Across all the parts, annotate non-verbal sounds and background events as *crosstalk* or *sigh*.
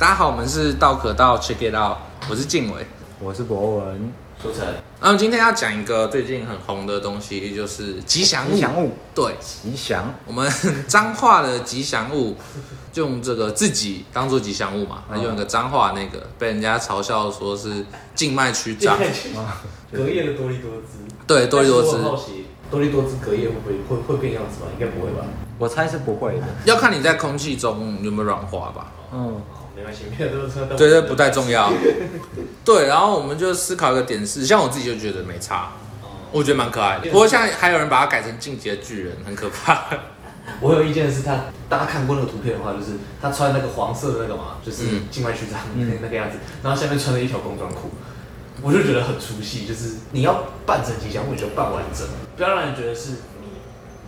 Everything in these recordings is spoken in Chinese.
大家好，我们是道可道 Check It Out，我是静伟，我是博文，书晨。那我们今天要讲一个最近很红的东西，就是吉祥物。吉祥物，对，吉祥。我们彰化的吉祥物，就 *laughs* 用这个自己当做吉祥物嘛，那、嗯、用一个彰化那个，被人家嘲笑说是静脉曲张。*laughs* 隔夜的多利多滋。对，多利多滋。好奇，多利多滋隔夜会不会会会变样子吗？应该不会吧？我猜是不会的，要看你在空气中有没有软化吧。嗯。没关系，没有这个车都对，这不太重要。对，然后我们就思考一个点是，像我自己就觉得没差，我觉得蛮可爱的。不过像还有人把它改成进击的巨人，很可怕。我有意见的是他，他大家看过那个图片的话，就是他穿那个黄色的那个嘛，就是静脉曲张那个样子，然后下面穿了一条工装裤，我就觉得很出戏。就是你要扮成吉祥物，你就扮完整，不要让人觉得是。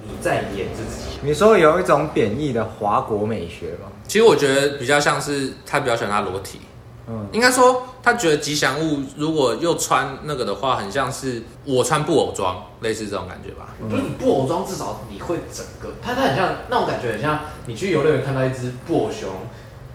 你在演自己？你说有一种贬义的华国美学吗？其实我觉得比较像是他比较喜欢他裸体。嗯，应该说他觉得吉祥物如果又穿那个的话，很像是我穿布偶装，类似这种感觉吧。嗯、就是你布偶装至少你会整个，它它很像那种感觉，很像你去游乐园看到一只布偶熊，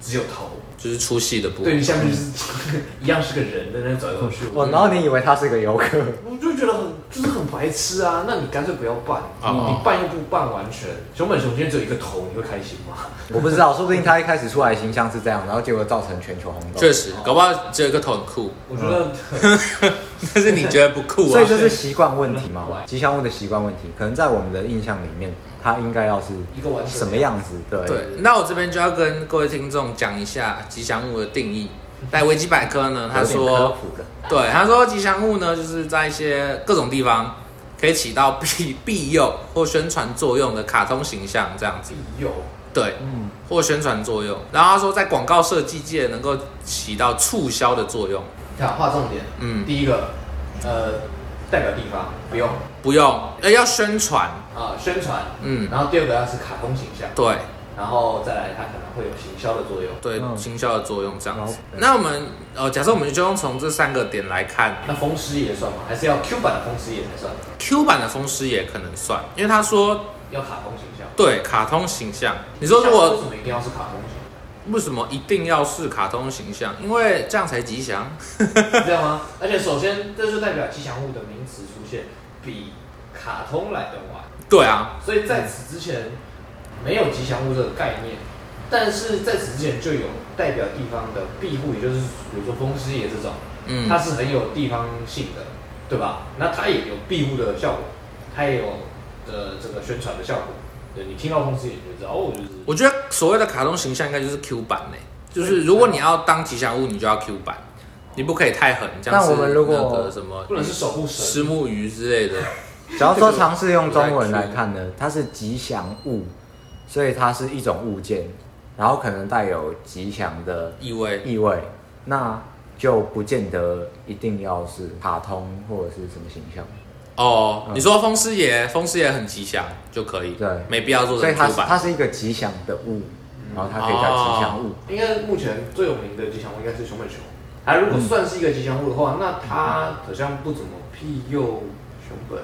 只有头。就是出戏的部分，对，于下面就是 *laughs* 一样是个人在那走来走去。哦，然后你以为他是个游客，我就觉得很就是很白痴啊。那你干脆不要扮，你办又不办完全。熊本熊今天只有一个头，你会开心吗？*laughs* 我不知道，说不定他一开始出来的形象是这样，然后结果造成全球轰动。确实，搞不好只有一个头很酷。我觉得，*laughs* 但是你觉得不酷啊？所以这是习惯问题嘛？吉祥物的习惯问题，可能在我们的印象里面。它应该要是一个什么样子？对对，那我这边就要跟各位听众讲一下吉祥物的定义。在维基百科呢，*laughs* 他说，对，他说吉祥物呢，就是在一些各种地方可以起到 *laughs* 庇庇佑或宣传作用的卡通形象，这样子。庇佑，对，嗯，或宣传作用。然后他说，在广告设计界能够起到促销的作用。看，划重点。嗯，第一个，呃，代表地方不用，不用，呃，要宣传。啊，宣传，嗯，然后第二个要是卡通形象，对，然后再来它可能会有行销的作用，对，行销的作用这样子。那我们呃，假设我们就用从这三个点来看，那风湿爷算吗？还是要 Q 版的风湿爷才算？Q 版的风湿爷可能算，因为他说要卡通形象，对，卡通形象。你说如果为什么一定要是卡通形象？为什么一定要是卡通形象？因为这样才吉祥，是这样吗？而且首先这就代表吉祥物的名词出现比卡通来的晚。对啊，所以在此之前没有吉祥物这个概念，但是在此之前就有代表地方的庇护，也就是比如说风狮爷这种，嗯，它是很有地方性的，对吧？那它也有庇护的效果，它也有的这个宣传的效果。对，你听到公司也就知道哦，就是。我觉得所谓的卡通形象应该就是 Q 版嘞，就是如果你要当吉祥物，你就要 Q 版，你不可以太狠，这样子那个什么不能是守护神、虱目鱼之类的。*laughs* 假如说尝试用中文来 *laughs* 看呢，它是吉祥物，所以它是一种物件，然后可能带有吉祥的意味意味，那就不见得一定要是卡通或者是什么形象。哦，你说风师爷，风师爷很吉祥就可以，对，没必要做成。所以它它是一个吉祥的物，然后它可以叫吉祥物。应该目前最有名的吉祥物应该是熊本熊，它如果算是一个吉祥物的话，那它好像不怎么庇佑熊本。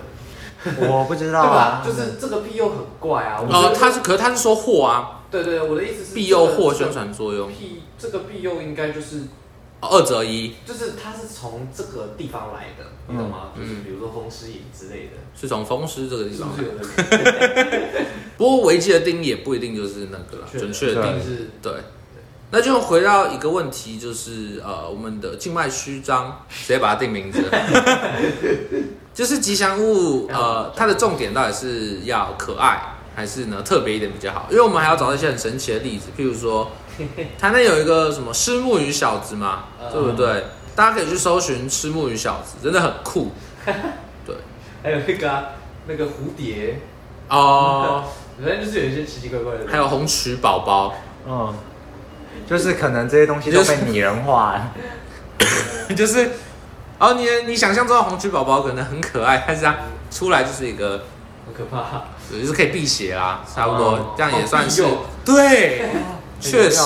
我不知道啊，*laughs* 就是这个庇佑很怪啊。哦，他是，可是他是说祸啊。对对，我的意思是庇佑祸宣传作用。庇这个庇佑应该就是二择一，就是它是从这个地方来的，你懂吗？就是比如说风湿炎之类的，是从风湿这个地方来。*laughs* 不过维基的定义也不一定就是那个了，准确的定义是对。那就回到一个问题，就是呃，我们的静脉曲张，直接把它定名字。*laughs* 就是吉祥物，呃，它的重点到底是要可爱，还是呢特别一点比较好？因为我们还要找到一些很神奇的例子，譬如说，*laughs* 台南有一个什么虱目鱼小子嘛，对不对？大家可以去搜寻虱目鱼小子，真的很酷。*laughs* 对，还有那个那个蝴蝶。哦，*laughs* 反正就是有一些奇奇怪怪的。还有红曲宝宝，嗯，就是可能这些东西都被拟人化了，就是。哦，你你想象中的红曲宝宝可能很可爱，但是它出来就是一个很可怕，就是可以辟邪啦，差不多这样也算是对，确实，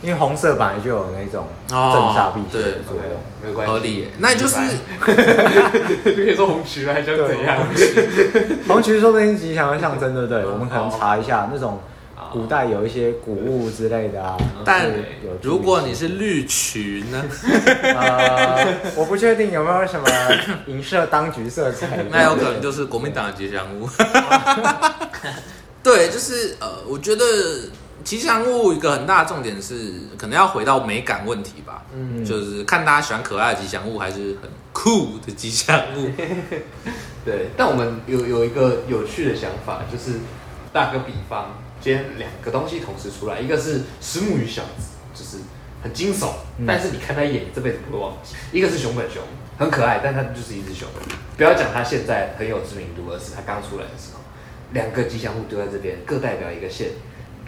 因为红色本来就有那种镇煞辟邪的作用，没关系，合理。那你就是就 *laughs* 可以说红曲还想怎样？红曲说不定吉祥的象征，对不对？我们可能查一下那种古代有一些古物之类的啊。但如果你是绿群呢？*laughs* 呃，我不确定有没有什么 *laughs* 影射当局色彩。那有可能就是国民党的吉祥物。对，就是呃，我觉得吉祥物一个很大的重点是，可能要回到美感问题吧。嗯，就是看大家喜欢可爱的吉祥物，还是很酷的吉祥物。*laughs* 对，但我们有有一个有趣的想法，就是打个比方，今天两个东西同时出来，一个是石木鱼小子，就是很惊悚，嗯、但是你看他一眼，你这辈子不会忘记；一个是熊本熊，很可爱，但它就是一只熊。不要讲它现在很有知名度，而是它刚出来的时候，两个吉祥物丢在这边，各代表一个县。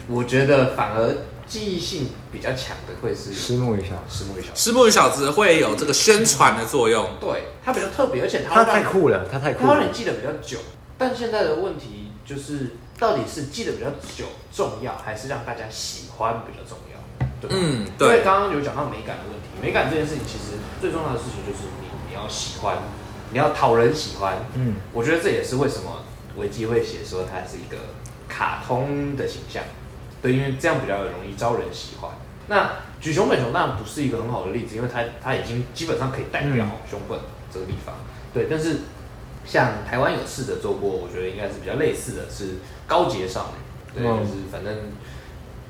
我觉得反而记忆性比较强的会是石木鱼小子，虱目鱼小子，虱目鱼小子会有这个宣传的作用。对，它比较特别，而且它太酷了，它太酷了，它让你记得比较久。但现在的问题就是，到底是记得比较久重要，还是让大家喜欢比较重要？对吧？嗯，对。因为刚刚有讲到美感的问题，美感这件事情其实最重要的事情就是你你要喜欢，你要讨人喜欢。嗯，我觉得这也是为什么维基会写说它是一个卡通的形象。对，因为这样比较容易招人喜欢。那举熊本熊当然不是一个很好的例子，因为它它已经基本上可以代表熊本这个地方。嗯、对，但是像台湾有试着做过，我觉得应该是比较类似的是高洁少女。对，嗯、就是反正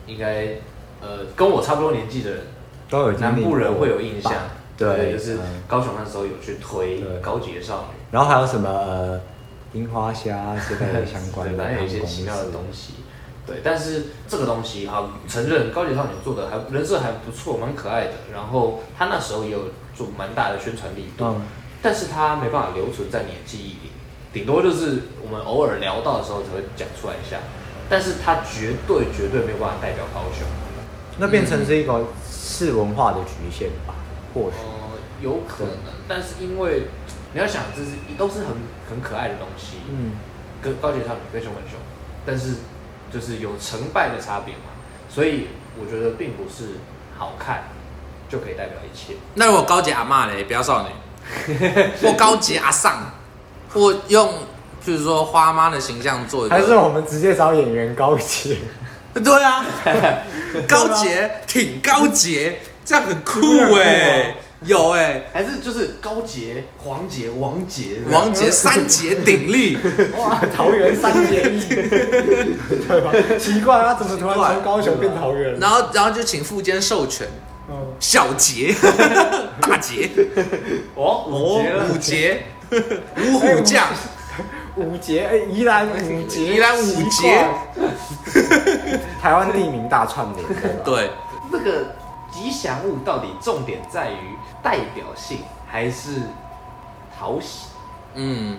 应该呃跟我差不多年纪的人都有南部人会有印象。对，对，就是高雄那时候有去推高洁少女，然后还有什么呃樱花虾之类的相关的，*laughs* 反正有一些奇妙的东西。对，但是这个东西哈，承认高级少女做的还人设还不错，蛮可爱的。然后他那时候也有做蛮大的宣传力度，嗯、但是他没办法留存在你的记忆里，顶多就是我们偶尔聊到的时候才会讲出来一下。但是他绝对绝对没有办法代表高雄，那变成是一个是文化的局限吧？或许、呃、有可能，但是因为你要想，这是都是很很可爱的东西，嗯，跟高洁少女跟熊本熊，但是。就是有成败的差别嘛，所以我觉得并不是好看就可以代表一切。那如果高洁阿嬷嘞，不要少女，*laughs* 或高洁阿上，或用就是说花妈的形象做还是我们直接找演员高洁？*laughs* 对啊，高洁挺高洁，这样很酷哎、*laughs* 欸。有哎、欸，还是就是高杰、黄杰、王杰、王杰三杰鼎立，*laughs* 哇，桃园三结义，*laughs* 对吧？奇怪啊，怎么突然从高雄变桃园？然后，然后就请富坚授权，小杰、*laughs* 大杰，哦，五杰，五虎将，五杰，哎，宜兰五杰，宜兰五杰，台湾地名大串联，对，那个。吉祥物到底重点在于代表性还是讨喜？嗯，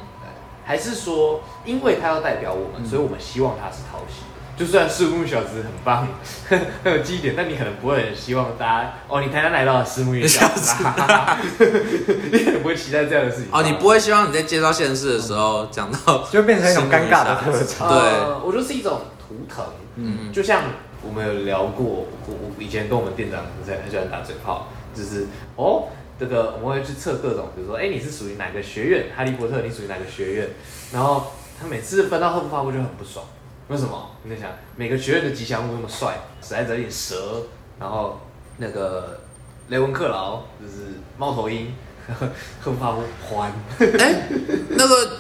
还是说因为它要代表我们，嗯、所以我们希望它是讨喜？就算虱目小子很棒，很有记忆点，但你可能不会很希望大家哦，你台南来到了虱目小子，*laughs* 你可能不会期待这样的事情哦，你不会希望你在介绍县市的时候讲、嗯、到就变成一种尴尬的。对、呃，我觉得是一种图腾，嗯，就像。我们有聊过，我我以前跟我们店长很很喜欢打嘴炮，就是哦，这个我们会去测各种，比如说，哎，你是属于哪个学院？哈利波特，你属于哪个学院？然后他每次分到贺布发布就很不爽，为什么？你在想，每个学院的吉祥物那么帅，实在有点蛇，然后那个雷文克劳就是猫头鹰，贺布发布欢，哎，那个。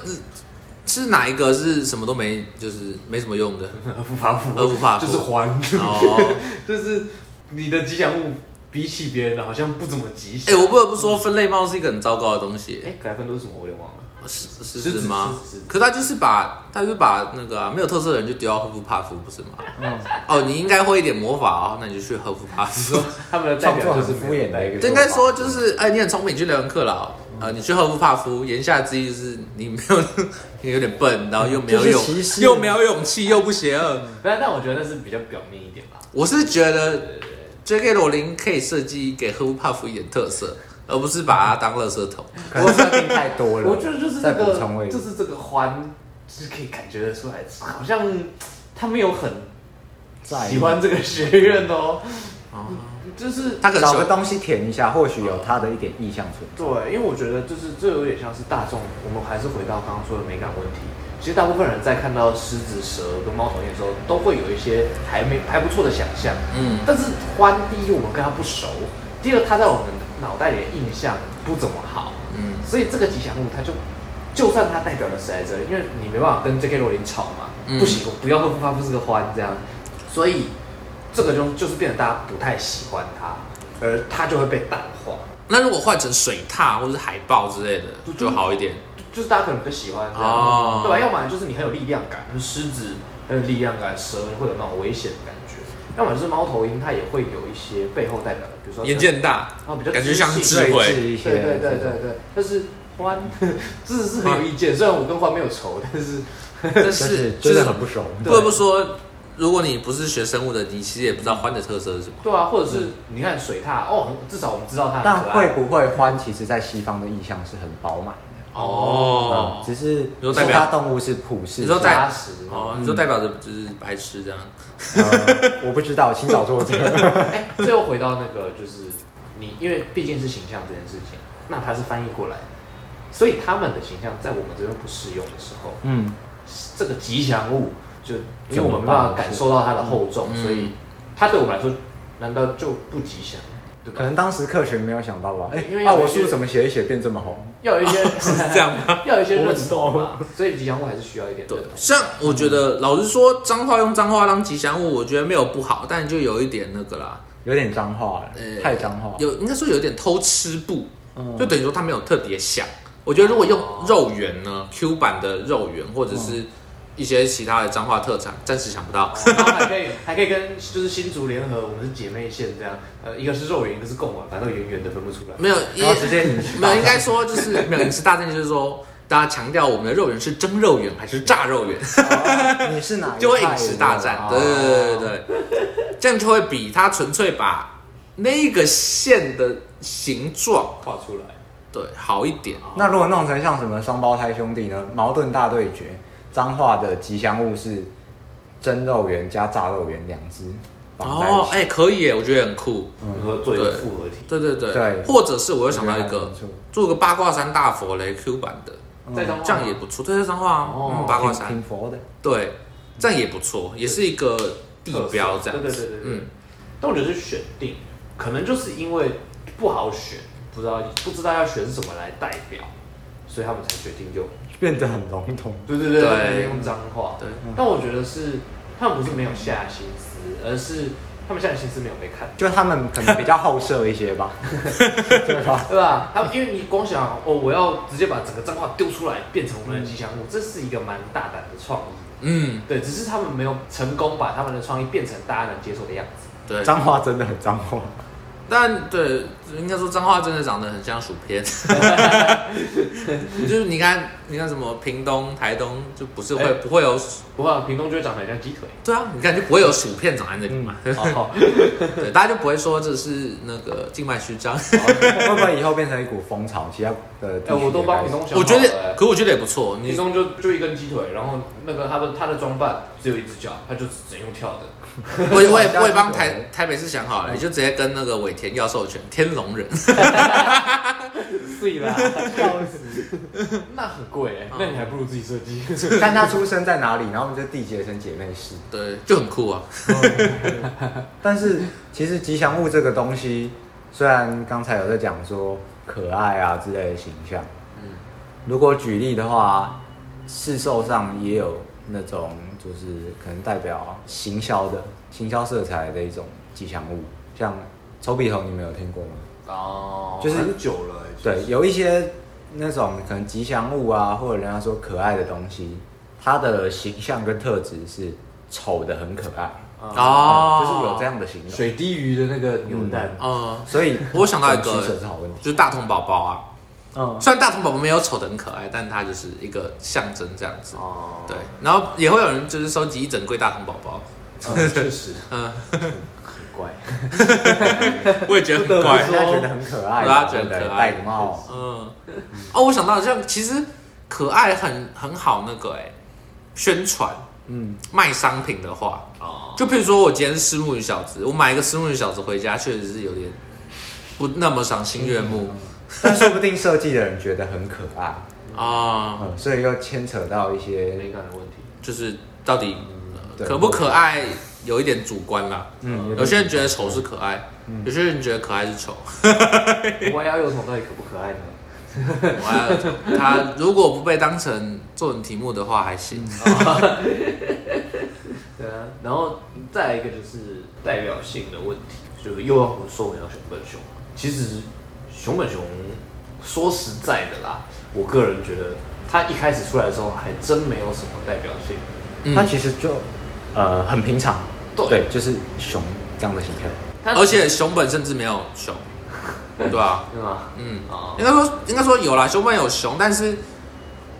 是哪一个是什么都没，就是没什么用的？贺布发布，贺布发布就是还哦，*laughs* 就是你的吉祥物比起别人的好像不怎么吉祥。哎、欸，我不得不说，分类帽是一个很糟糕的东西。哎、欸，改分都是什么？我也忘了。是是是吗？可他就是把，他就是把那个、啊、没有特色的人就丢到赫夫帕夫，不是吗？嗯。哦，你应该会一点魔法哦，那你就去赫夫帕夫。他们的代表就是敷衍的一个。应该说就是，哎，你很聪明，你去雷文克劳。呃，你去赫夫帕夫，言下之意就是你没有，你有点笨，然后又没有勇，又没有勇气，又不邪恶。但但我觉得那是比较表面一点吧。我是觉得，J.K. 罗琳可以设计给赫夫帕夫一点特色，而不是把它当垃圾桶。*laughs* 我设定太多了。*laughs* 我觉得就是这个，就是这个欢，就是可以感觉得出来，好像他没有很喜欢这个学院哦。就是他可找个东西填一下，或许有他的一点意向存在。对，因为我觉得就是这有点像是大众，我们还是回到刚刚说的美感问题。其实大部分人在看到狮子、蛇跟猫头鹰的时候，都会有一些还没还不错的想象。嗯，但是獾第一，我们跟他不熟；第二，他在我们脑袋里的印象不怎么好。嗯，所以这个吉祥物，它就就算它代表了谁在这里，因为你没办法跟 J.K. 罗琳吵嘛，嗯、不行，我不要说它不是个獾这样，所以这个就就是变得大家不太喜欢它，而它就会被淡化。那如果换成水獭或者是海豹之类的，就好一点。就是大家可能更喜欢这样，哦、对吧？要么就是你很有力量感，就是狮子很有力量感，蛇会有那种危险的感觉；要么就是猫头鹰，它也会有一些背后代表的，比如说眼界很大，然后比较感觉像智慧一些。对对对对对。但是欢，*laughs* 这是很有意见。*laughs* 虽然我跟欢没有仇，但是但是真的很不熟。不得不说，如果你不是学生物的，你其实也不知道獾的特色是什么。对啊，或者是你看水獭哦，至少我们知道它。但会不会獾其实在西方的意象是很饱满的？哦、嗯，只是其他动物是普世，你说代哦，你就代表着就是白痴这样，嗯、我不知道，请找作者。*laughs* 哎，最后回到那个就是你，因为毕竟是形象这件事情，那它是翻译过来的，所以他们的形象在我们这边不适用的时候，嗯，这个吉祥物就因为我们没办法感受到它的厚重，嗯、所以它对我们来说难道就不吉祥？可能当时客群没有想到吧？哎，因为啊，我书怎么写一写变这么红？要有一些 *laughs* 是这样吗？*laughs* 要有一些认同嘛，所以吉祥物还是需要一点。对，像我觉得，老实说，脏话用脏话当吉祥物，我觉得没有不好，但就有一点那个啦，有点脏话了，太脏话。有应该说有点偷吃步，就等于说它没有特别想。我觉得如果用肉圆呢，Q 版的肉圆或者是。一些其他的彰化特产，暂时想不到。然后还可以，还可以跟就是新竹联合，我们是姐妹县这样。呃，一个是肉圆，一个是贡丸，反正圆圆的分不出来。没有，直接 *laughs* 没有，应该说就是没有饮食大战，就是说大家强调我们的肉圆是蒸肉圆还是炸肉圆。你是哪？就会饮食大战，对对对对对，这样就会比他纯粹把那个线的形状画出来，对，好一点。那如果弄成像什么双胞胎兄弟呢？矛盾大对决。彰化的吉祥物是蒸肉圆加炸肉圆两只哦，哎，可以耶，我觉得很酷，嗯，说做一个复合体，对对对。对，或者是我又想到一个，做个八卦山大佛雷 Q 版的，这样也不错，这是彰化哦，八卦山。挺佛的，对，这样也不错，也是一个地标，这样，对对对对，嗯，但我觉得是选定，可能就是因为不好选，不知道不知道要选什么来代表，所以他们才决定就。变得很笼统，对对对，用脏话。对，但我觉得是他们不是没有下心思，而是他们下心思没有被看，就他们可能比较好色一些吧，*laughs* 对吧？对吧？他们因为你光想哦，我要直接把整个脏话丢出来，变成我们的吉祥物，这是一个蛮大胆的创意。嗯，对，只是他们没有成功把他们的创意变成大家能接受的样子。对，脏话真的很脏话。但对，应该说脏话真的长得很像薯片，*laughs* 就是你看，你看什么屏东、台东，就不是会、欸、不会有，不会，屏东就会长得很像鸡腿。对啊，你看就不会有薯片长在那里嘛。嗯、*laughs* 对，大家就不会说这是那个静脉曲张，会不会以后变成一股风潮？其他的，哎、欸，我都帮屏东想。我觉得，可我觉得也不错。屏东就就一根鸡腿，然后那个他的他的装扮只有一只脚，他就只能用跳的。我 *laughs* 我也我也帮台台北市想好了，你就直接跟那个尾田要授权天龙人，*laughs* 对啦，笑死，那很贵哎，那你还不如自己设计。*laughs* 看他出生在哪里，然后我们就缔结成姐妹市，对，就很酷啊。但是其实吉祥物这个东西，虽然刚才有在讲说可爱啊之类的形象，嗯，如果举例的话，市售上也有那种。就是可能代表行销的行销色彩的一种吉祥物，像臭屁猴，你们有听过吗？哦，就是很久了。对，有一些那种可能吉祥物啊，或者人家说可爱的东西，它的形象跟特质是丑的很可爱哦、嗯，就是有这样的形容。水滴鱼的那个扭蛋，嗯，所以我想到一个是好问题，就是大童宝宝啊。嗯，虽然大童宝宝没有丑的很可爱，但它就是一个象征这样子。哦，对，然后也会有人就是收集一整柜大童宝宝。确实，*laughs* 嗯，很怪。*laughs* 我也觉得很怪，大家觉得很可爱，大家觉得可爱，戴帽。嗯，哦，我想到像其实可爱很很好那个哎，宣传，嗯，卖商品的话，哦，就譬如说我今天是虱目鱼小子，我买一个虱目鱼小子回家，确实是有点不那么赏心悦目。*laughs* 但说不定设计的人觉得很可爱，啊，所以又牵扯到一些美感的问题，就是到底可不可爱，有一点主观啦。嗯，有些人觉得丑是可爱，有些人觉得可爱是丑。*laughs* 我要有什么到底可不可爱呢？*laughs* 我要他如果不被当成作文题目的话还行。对啊，然后再来一个就是代表性的问题，就是又要说回到熊本熊。其实熊本熊说实在的啦，我个人觉得它一开始出来的时候还真没有什么代表性，嗯、它其实就呃很平常，对，对，就是熊这样的形象，而且熊本甚至没有熊，*laughs* 对啊？对吗？嗯，应该说应该说有啦，熊本有熊，但是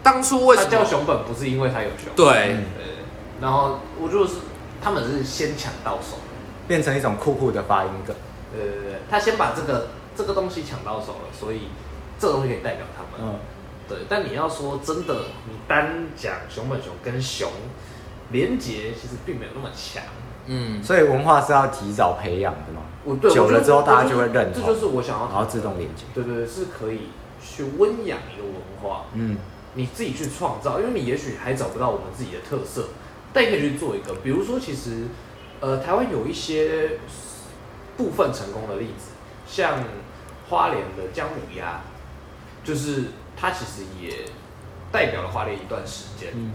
当初为什么叫熊本？不是因为它有熊，对，嗯、然后我就是他们是先抢到手，变成一种酷酷的发音梗，对，他先把这个这个东西抢到手了，所以这个东西可以代表他们，嗯，对。但你要说真的，你单讲熊本熊跟熊连接，其实并没有那么强，嗯，所以文化是要提早培养的嘛，我久了之后大家就会认同，这就是我想要，然后自动连接，对对对，是可以去温养一个文化，嗯，你自己去创造，因为你也许还找不到我们自己的特色，但你可以去做一个，比如说其实，呃，台湾有一些部分成功的例子。像花莲的姜母鸭，就是它其实也代表了花莲一段时间。嗯，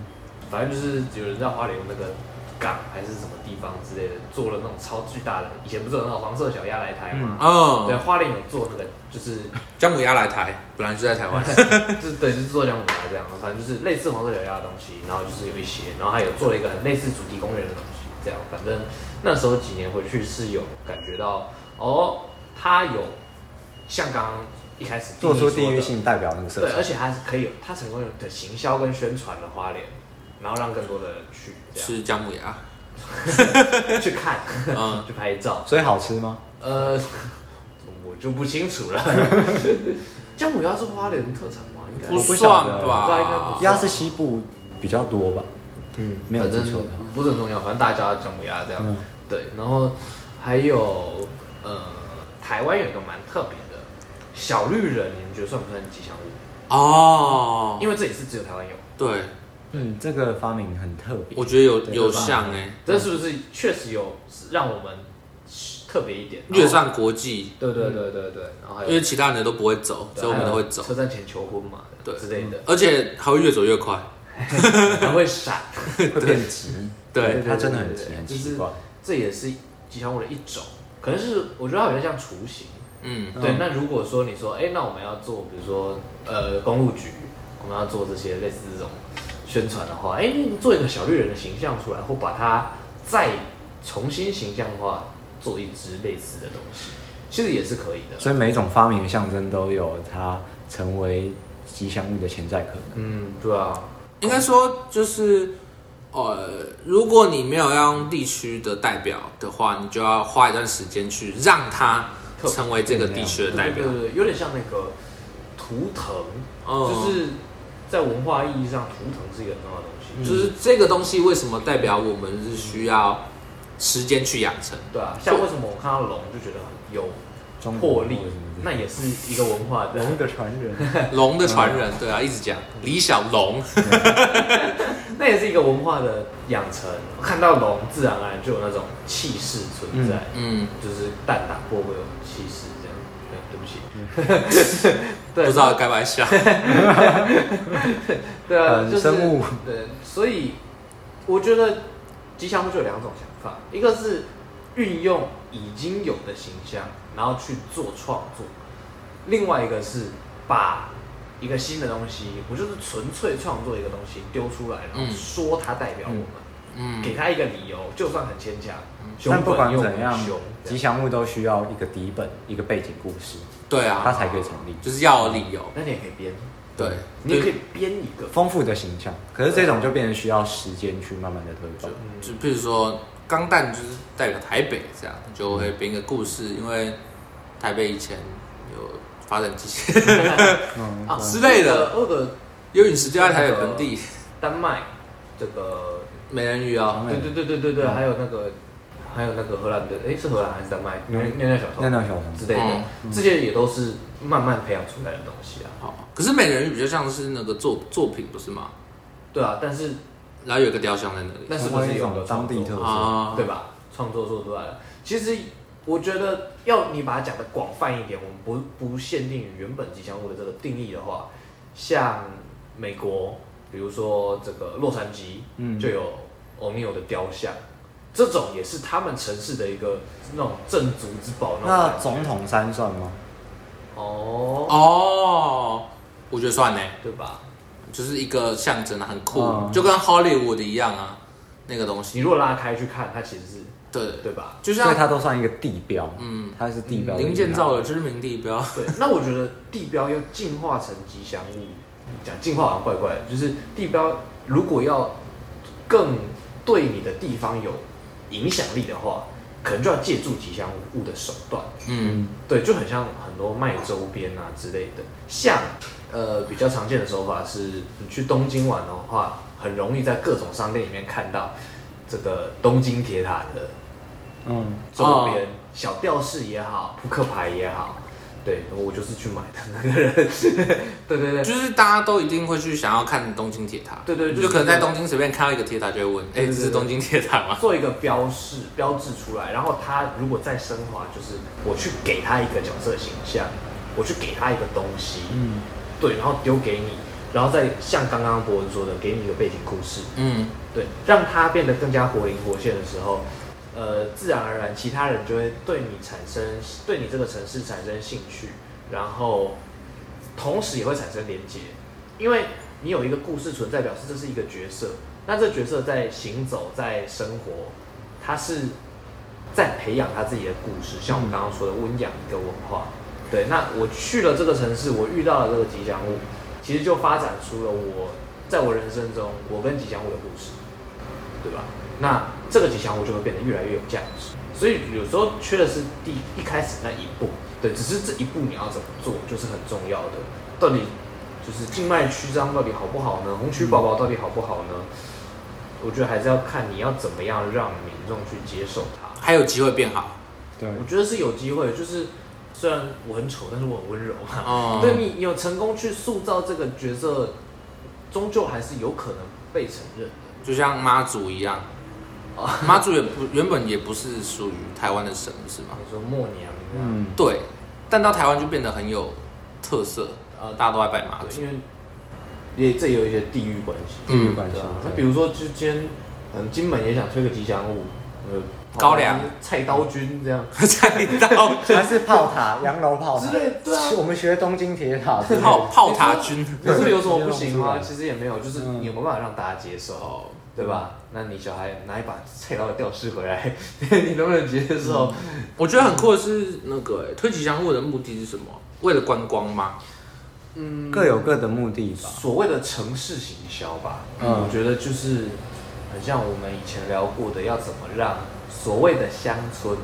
反正就是有人在花莲那个港还是什么地方之类的，做了那种超巨大的。以前不是有那种黄色小鸭来台吗？哦、嗯，对，花莲有做那个，就是姜母鸭来台，本来就在台湾，*laughs* 就是对，就是做姜母鸭这样。反正就是类似黄色小鸭的东西，然后就是有一些，然后还有做了一个很类似主题公园的东西，这样。反正那时候几年回去是有感觉到哦。他有像刚刚一开始做出地域性代表那个设计，对，而且还是可以有他成功的行销跟宣传的花莲，然后让更多的人去吃姜母鸭，*laughs* 去看，嗯，去拍照，所以好吃吗？呃，我就不清楚了。*laughs* 姜母鸭是花莲特产吗？应该不算吧，鸭是西部比较多吧？嗯，没有记错，不是很重要，反正大家叫姜母鸭这样。对，然后还有呃。台湾有一个蛮特别的小绿人，你们觉得算不算吉祥物？哦，因为这也是只有台湾有。对，嗯，这个发明很特别。我觉得有有像哎，这是不是确实有让我们特别一点，跃上国际？对对对对对。然后因为其他人都不会走，所以我们都会走。车站前求婚嘛，对之类的。而且还会越走越快，*laughs* 还会闪，会变急。对，它真的很急，很奇怪。这也是吉祥物的一种。可能是我觉得它有点像雏形，嗯，对。那如果说你说，哎，那我们要做，比如说，呃，公路局，我们要做这些类似这种宣传的话，哎，做一个小绿人的形象出来，或把它再重新形象化，做一只类似的东西，其实也是可以的。所以每一种发明的象征都有它成为吉祥物的潜在可能。嗯，对啊，应该说就是。呃，如果你没有要用地区的代表的话，你就要花一段时间去让它成为这个地区的代表。对对对，有点像那个图腾，嗯、就是在文化意义上，图腾是一个很重要的东西。嗯、就是这个东西为什么代表我们是需要时间去养成？对啊，像为什么我看到龙就觉得很有魄力，那也是一个文化的龙的传人，*laughs* 龙的传人，对啊，一直讲李小龙。*laughs* 那也是一个文化的养成，看到龙，自然而然就有那种气势存在。嗯，就是蛋打破会有气势，这样。对，对不起，*laughs* 不知道该不该笑。对啊，就是生物。对，所以我觉得吉祥物就有两种想法，一个是运用已经有的形象，然后去做创作；另外一个是把。一个新的东西，我就是纯粹创作一个东西丢出来，然后说它代表我们，嗯，给他一个理由，就算很牵强。但不管怎样，吉祥物都需要一个底本，一个背景故事，对啊，它才可以成立，就是要有理由。那你也可以编，对，你也可以编一个丰富的形象。可是这种就变成需要时间去慢慢的推动。就比如说钢蛋就是代表台北这样，就会编一个故事，因为台北以前有。发展机器 *laughs* 啊之类的，二个幽陨石掉在台北盆地，丹麦这个美人鱼啊，对对对对对对，还有那个还有那个荷兰的，哎，是荷兰还是丹麦？尿尿小偷，尿尿小偷之类的，这些也都是慢慢培养出来的东西啊。好，可是美人鱼比较像是那个作作品，不是吗？对啊，但是然后有个雕像在那里，那是不是有个当地特色啊？对吧？创作做出来了。其实我觉得，要你把它讲的广泛一点，我们不不限定于原本吉祥物的这个定义的话，像美国，比如说这个洛杉矶，嗯，就有欧尼尔的雕像。这种也是他们城市的一个那种镇族之宝。那总统山算吗？哦哦，我觉得算呢，对吧？就是一个象征，很酷，就跟 Hollywood 一样啊，那个东西。你如果拉开去看，它其实是对对吧？就像所以它都算一个地标，嗯，它是地标，零建造的知名地标。对，那我觉得地标要进化成吉祥物，讲进化好像怪怪的，就是地标如果要更对你的地方有。影响力的话，可能就要借助吉祥物的手段。嗯，对，就很像很多卖周边啊之类的。像呃比较常见的手法是，你去东京玩的话，很容易在各种商店里面看到这个东京铁塔的嗯周边，哦、小吊饰也好，扑克牌也好。对，我就是去买的那个人。*laughs* 对对对，就是大家都一定会去想要看东京铁塔。对对，就可能在东京随便看到一个铁塔，就会问：哎，这是东京铁塔吗？做一个标示、标志出来，然后他如果再升华，就是我去给他一个角色形象，我去给他一个东西，嗯，对，然后丢给你，然后再像刚刚博文说的，给你一个背景故事，嗯，对，让他变得更加活灵活现的时候。呃，自然而然，其他人就会对你产生，对你这个城市产生兴趣，然后同时也会产生连接，因为你有一个故事存在，表示这是一个角色。那这角色在行走，在生活，他是在培养他自己的故事。像我们刚刚说的温养一个文化，对。那我去了这个城市，我遇到了这个吉祥物，其实就发展出了我在我人生中我跟吉祥物的故事，对吧？那这个吉祥物就会变得越来越有价值，所以有时候缺的是第一开始那一步，对，只是这一步你要怎么做就是很重要的。到底就是静脉曲张到底好不好呢？红曲宝宝到底好不好呢？我觉得还是要看你要怎么样让民众去接受它，还有机会变好。对，我觉得是有机会，就是虽然我很丑，但是我很温柔嘛。哦，对，你有成功去塑造这个角色，终究还是有可能被承认的，就像妈祖一样。*laughs* 妈祖也不原本也不是属于台湾的神，是吗？你说默娘，嗯，对，但到台湾就变得很有特色，呃，大家都爱拜妈祖，因为也这也有一些地域关系，地域关系。那比如说之间，嗯，金门也想推个吉祥物，呃，高粱。菜刀君这样，*laughs* 菜刀还是炮塔，洋楼炮塔，对啊，我们学东京铁塔，炮炮塔君，可是有什么不行吗？*laughs* 其实也没有，就是你有没有办法让大家接受？对吧？那你小孩拿一把菜刀的吊饰回来，*laughs* 你能不能接受？我觉得很酷的是那个推吉祥物的目的是什么？为了观光吗？嗯，各有各的目的吧。所谓的城市行销吧，嗯，我觉得就是很像我们以前聊过的，要怎么让所谓的乡村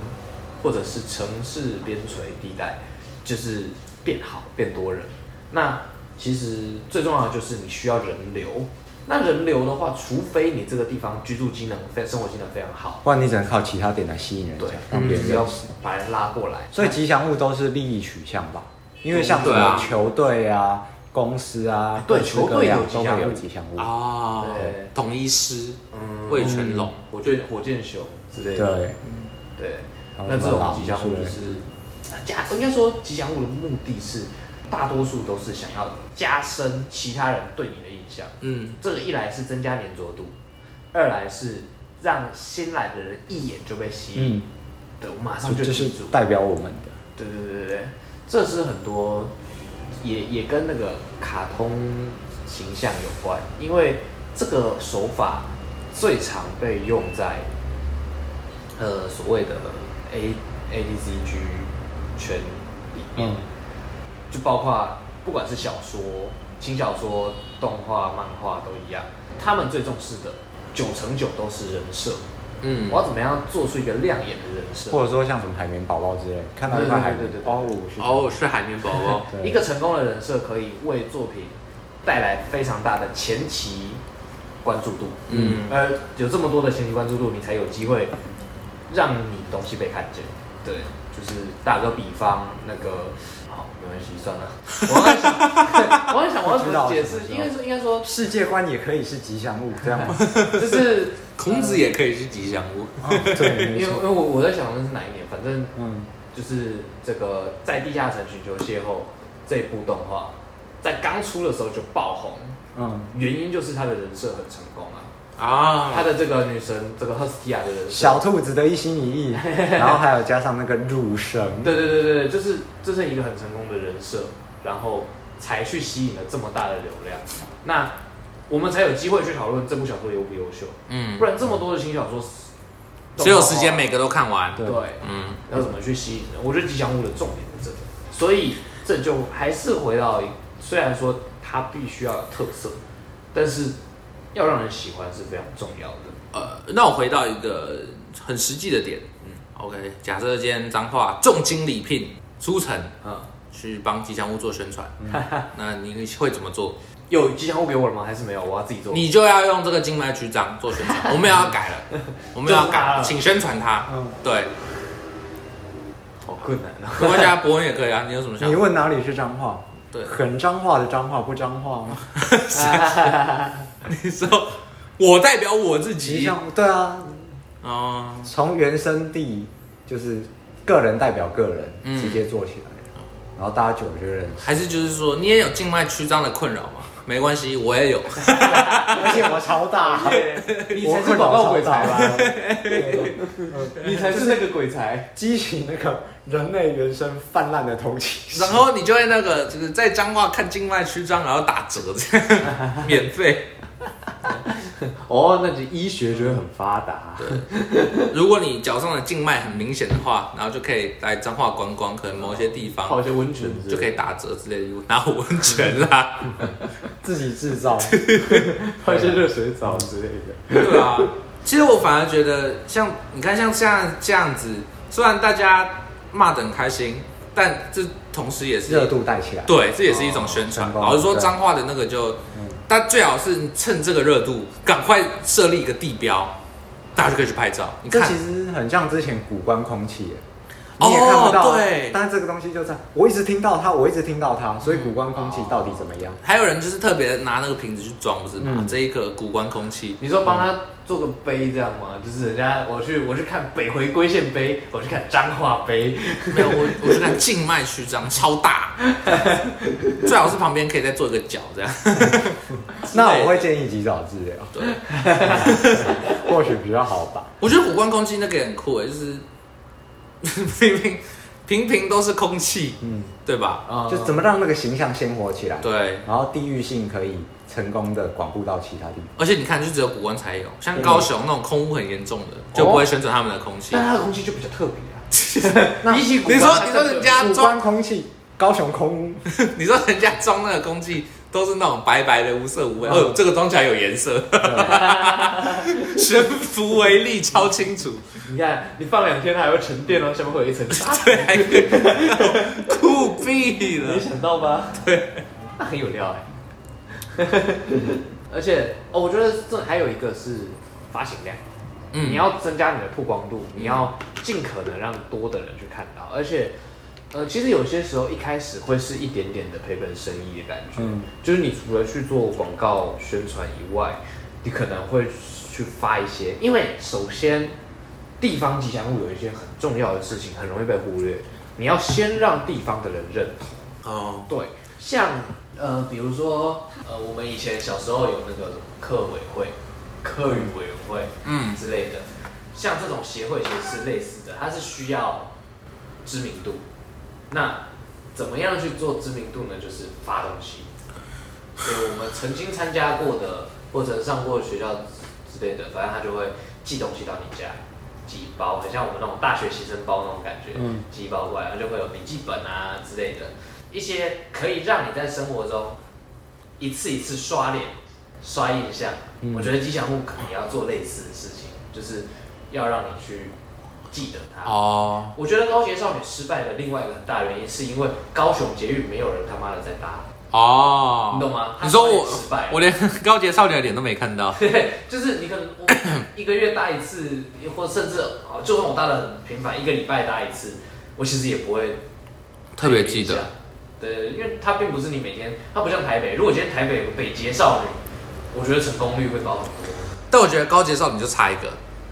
或者是城市边陲地带，就是变好、变多人。那其实最重要的就是你需要人流。那人流的话，除非你这个地方居住机能、非生活机能非常好，不然你只能靠其他点来吸引人，对，让别人要把人拉过来。所以吉祥物都是利益取向吧？因为像什么球队啊、公司啊，对，球队有都会有吉祥物。啊，对，统一狮、嗯，味全龙、火箭火箭熊之类的，对，对。那这种吉祥物就是加，应该说吉祥物的目的是，大多数都是想要加深其他人对你的嗯，这个一来是增加黏着度，二来是让新来的人一眼就被吸引。对，我马上就记住，代表我们的。对对对对对，这是很多也也跟那个卡通形象有关，因为这个手法最常被用在呃所谓的 A A D C G 圈里面。嗯就包括不管是小说、轻小说、动画、漫画都一样，他们最重视的九成九都是人设。嗯，我要怎么样做出一个亮眼的人设？或者说像什么海绵宝宝之类，看到一块海绵，对对对，哦，哦，是海绵宝宝。*laughs* 一个成功的人设可以为作品带来非常大的前期关注度。嗯，呃，有这么多的前期关注度，你才有机会让你东西被看见。对，就是打个比方，那个好，没关系，算了。我在想，*laughs* 我在想我要怎么解释？应该说，应该说，世界观也可以是吉祥物，这样吗？*laughs* 就是孔子也可以是吉祥物。对，因为因为我我在想那是哪一年，反正嗯，就是这个在地下城寻求邂逅这部动画，在刚出的时候就爆红。嗯，原因就是他的人设很成功啊。啊，他的这个女神，这个赫斯提亚的人，小兔子的一心一意，*laughs* 然后还有加上那个乳神，对对对对，就是这是一个很成功的人设，然后才去吸引了这么大的流量，那我们才有机会去讨论这部小说优不优秀，嗯，不然这么多的新小说，只有时间每个都看完，对，嗯，要怎么去吸引人？我觉得吉祥物的重点是这个，所以这就还是回到，虽然说它必须要有特色，但是。要让人喜欢是非常重要的。呃，那我回到一个很实际的点，嗯，OK，假设今天彰化重金礼聘书城，嗯，去帮吉祥物做宣传，嗯，*laughs* 那你会怎么做？有吉祥物给我了吗？还是没有？我要自己做。你就要用这个静脉曲张做宣传，*laughs* 我们要改了，我们要改，*laughs* 请宣传它。嗯，对，好困难啊。没关系啊，博文也可以啊。你有什么想法？你问哪里是脏话？对，很脏话的脏话不脏话吗？*laughs* 你说我代表我自己，对啊，哦，从原生地就是个人代表个人，嗯、直接做起来，然后大家久了就认识。还是就是说你也有静脉曲张的困扰吗？没关系，我也有，*laughs* 而且我超大，*laughs* 你才是广告鬼才吧？你才是那个鬼才，激起那个人类原生泛滥的同情。然后你就会那个就是在彰化看静脉曲张，然后打折这样，免费。*laughs* 哦，那就医学就会很发达。对，*laughs* 如果你脚上的静脉很明显的话，然后就可以来彰化观光，可能某些地方泡一些温泉就可以打折之类的，拿温泉啦，*laughs* 自己制造，泡一些热水澡之类的。对啊，其实我反而觉得，像你看，像这样这样子，虽然大家骂得很开心，但这同时也是热度带起来。对，这也是一种宣传。老实说，彰化的那个就。但最好是趁这个热度，赶快设立一个地标，大家就可以去拍照。你看，这其实很像之前古关空气。你也看不到，哦、对，但是这个东西就在，我一直听到它，我一直听到它，所以古关空气到底怎么样？嗯、还有人就是特别拿那个瓶子去装，不是吗？嗯、这一个古关空气，你说帮他做个杯这样吗？就是人家我去我去看北回归线杯，我去看彰化杯，没有我我去看静脉曲张超大，*laughs* 最好是旁边可以再做一个角这样。*laughs* 那我会建议及早治疗，对，*laughs* 或许比较好吧。我觉得古关空气那个也很酷诶，就是。*laughs* 平平平平都是空气，嗯，对吧？啊，就怎么让那个形象鲜活起来？对，然后地域性可以成功的广布到其他地方。而且你看，就只有古关才有，像高雄那种空污很严重的，就不会选择他们的空气。但它的空气就比较特别啊。*laughs* 比起你说你说人家古关空气，高雄空污，*laughs* 你说人家装那个空气。都是那种白白的无色无味。哦，这个装起来有颜色，悬浮微粒超清楚。你看，你放两天它还会沉淀哦，下面会有一层沙。*laughs* 对，酷毙了，没想到吧？对，那很有料哎。*laughs* 而且哦，我觉得这还有一个是发行量，嗯，你要增加你的曝光度，你要尽可能让多的人去看到，而且。呃，其实有些时候一开始会是一点点的赔本生意的感觉，嗯，就是你除了去做广告宣传以外，你可能会去发一些，因为首先地方吉祥物有一些很重要的事情很容易被忽略，你要先让地方的人认同。哦，对，像呃，比如说呃，我们以前小时候有那个客委会、客语委员会，嗯之类的，嗯、像这种协会其实是类似的，它是需要知名度。那怎么样去做知名度呢？就是发东西。所以我们曾经参加过的，或者上过学校之类的，反正他就会寄东西到你家，寄包，很像我们那种大学新生包那种感觉，嗯，寄包过来，然后就会有笔记本啊之类的，一些可以让你在生活中一次一次刷脸、刷印象。嗯，我觉得吉祥物可能也要做类似的事情，就是要让你去。记得他哦，oh. 我觉得高捷少女失败的另外一个很大原因，是因为高雄捷运没有人他妈的在搭哦，你懂吗？你说我失败我连 *laughs* 高捷少女的脸都没看到。对，*laughs* 就是你可能 *coughs* 一个月搭一次，或甚至就算我搭的很频繁，一个礼拜搭一次，我其实也不会特别记得。对，因为它并不是你每天，它不像台北。如果今天台北有个北捷少女，我觉得成功率会高很多。但我觉得高捷少女就差一个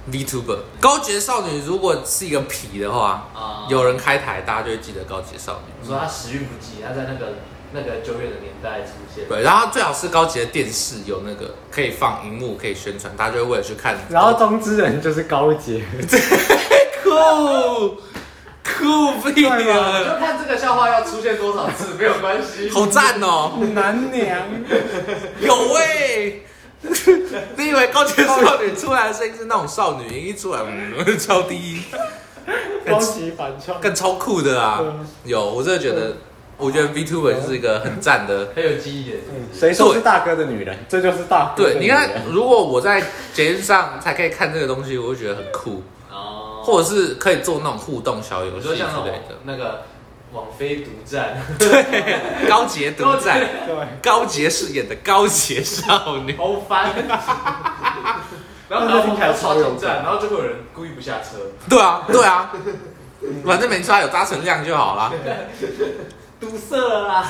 VTuber。高洁少女如果是一个皮的话，有人开台，大家就会记得高洁少女。你说她时运不济，她在那个。那个久远的年代出现，对，然后最好是高级的电视有那个可以放荧幕，可以宣传，大家就会为了去看。然后中之人就是高级，*laughs* 酷酷毙了！就看这个笑话要出现多少次没有关系，好赞哦！男娘有喂，你以为高级少女出来的声音是那种少女音一出来，嗯，*laughs* 超低音，高级反串，更超酷的啊！有，我真的觉得。我觉得 VTuber 是一个很赞的，很有记忆点。谁说是大哥的女人？这就是大哥。对，你看，如果我在节目上才可以看这个东西，我会觉得很酷。哦。或者是可以做那种互动小游戏之类的。那个网飞独占。对。高洁独占。对。高洁饰演的高洁少女。好烦。然后然后还要超挑战，然后就会有人故意不下车。对啊，对啊。反正没差，有搭乘量就好了。堵塞了啦！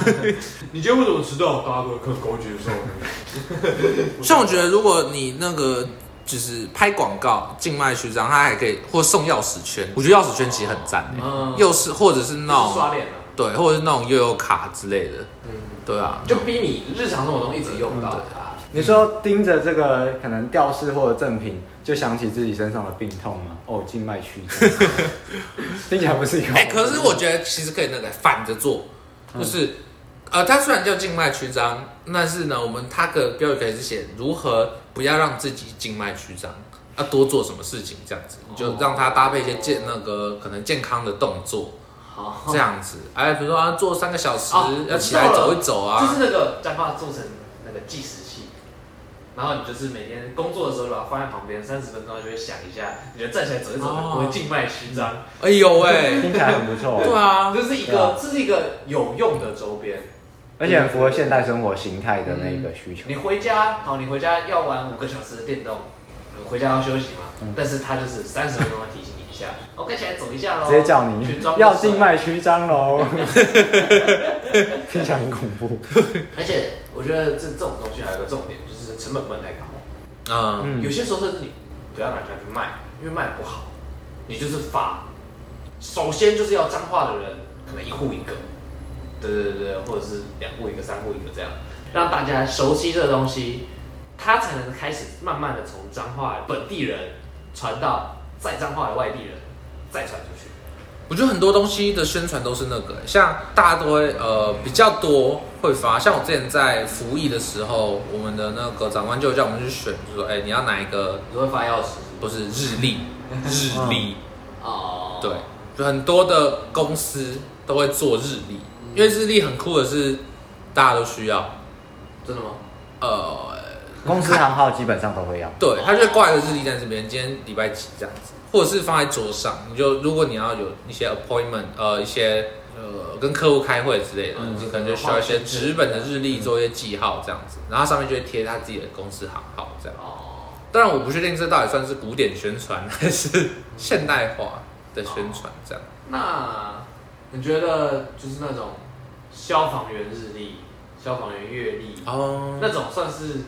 你今天为什么迟到？大家都看高洁少女。像我觉得，如果你那个就是拍广告、静脉曲张，它还可以或送钥匙圈。我觉得钥匙圈其实很赞，嗯，又是或者是那种刷脸了，对，或者是那种悠悠卡之类的，嗯，对啊，就逼你日常生活中一直用到它。你说盯着这个可能吊饰或者赠品，就想起自己身上的病痛吗？哦，静脉曲张，*laughs* 听起来不是一个。哎，可是我觉得其实可以那个反着做。就是，呃，它虽然叫静脉曲张，但是呢，我们它的标语可以是写如何不要让自己静脉曲张，要多做什么事情这样子，你就让它搭配一些健那个可能健康的动作，这样子，哎，比如说啊，做三个小时，要起来走一走啊，就是那个再把它做成那个计时器，然后你就是每天工作的时候把它放在旁边，三十分钟就会响一下，你就站起来走一走，不会静脉曲张。哎呦喂，听起来很不错。对啊，这是一个这是一个有用的周边，而且很符合现代生活形态的那个需求。你回家，好，你回家要玩五个小时的电动，回家要休息嘛？但是它就是三十分钟的提醒你一下，OK，起来走一下喽。直接叫你要静脉曲张喽，听起来很恐怖。而且我觉得这这种东西还有个重点，就是成本不能太高。啊，有些时候甚至你不要拿出来去卖，因为卖不好，你就是发。首先就是要脏话的人，可能一户一个，对对对对，或者是两户一个、三户一个这样，让大家熟悉这个东西，他才能开始慢慢的从彰化本地人传到在彰化的外地人，再传出去。我觉得很多东西的宣传都是那个，像大家都会呃比较多会发，像我之前在服役的时候，我们的那个长官就叫我们去选，就说哎、欸、你要哪一个？你会发钥匙？不是日历，*laughs* 日历哦，对，就很多的公司都会做日历，因为日历很酷的是大家都需要，真的吗？呃，公司行号基本上都会要，对，他就挂一个日历在这边，今天礼拜几这样子。或者是放在桌上，你就如果你要有一些 appointment，呃，一些呃跟客户开会之类的，嗯、你可能就需要一些纸本的日历做一些记号这样子，然后上面就会贴他自己的公司行号这样。哦。当然我不确定这到底算是古典宣传还是现代化的宣传这样。哦、那你觉得就是那种消防员日历、消防员月历哦，那种算是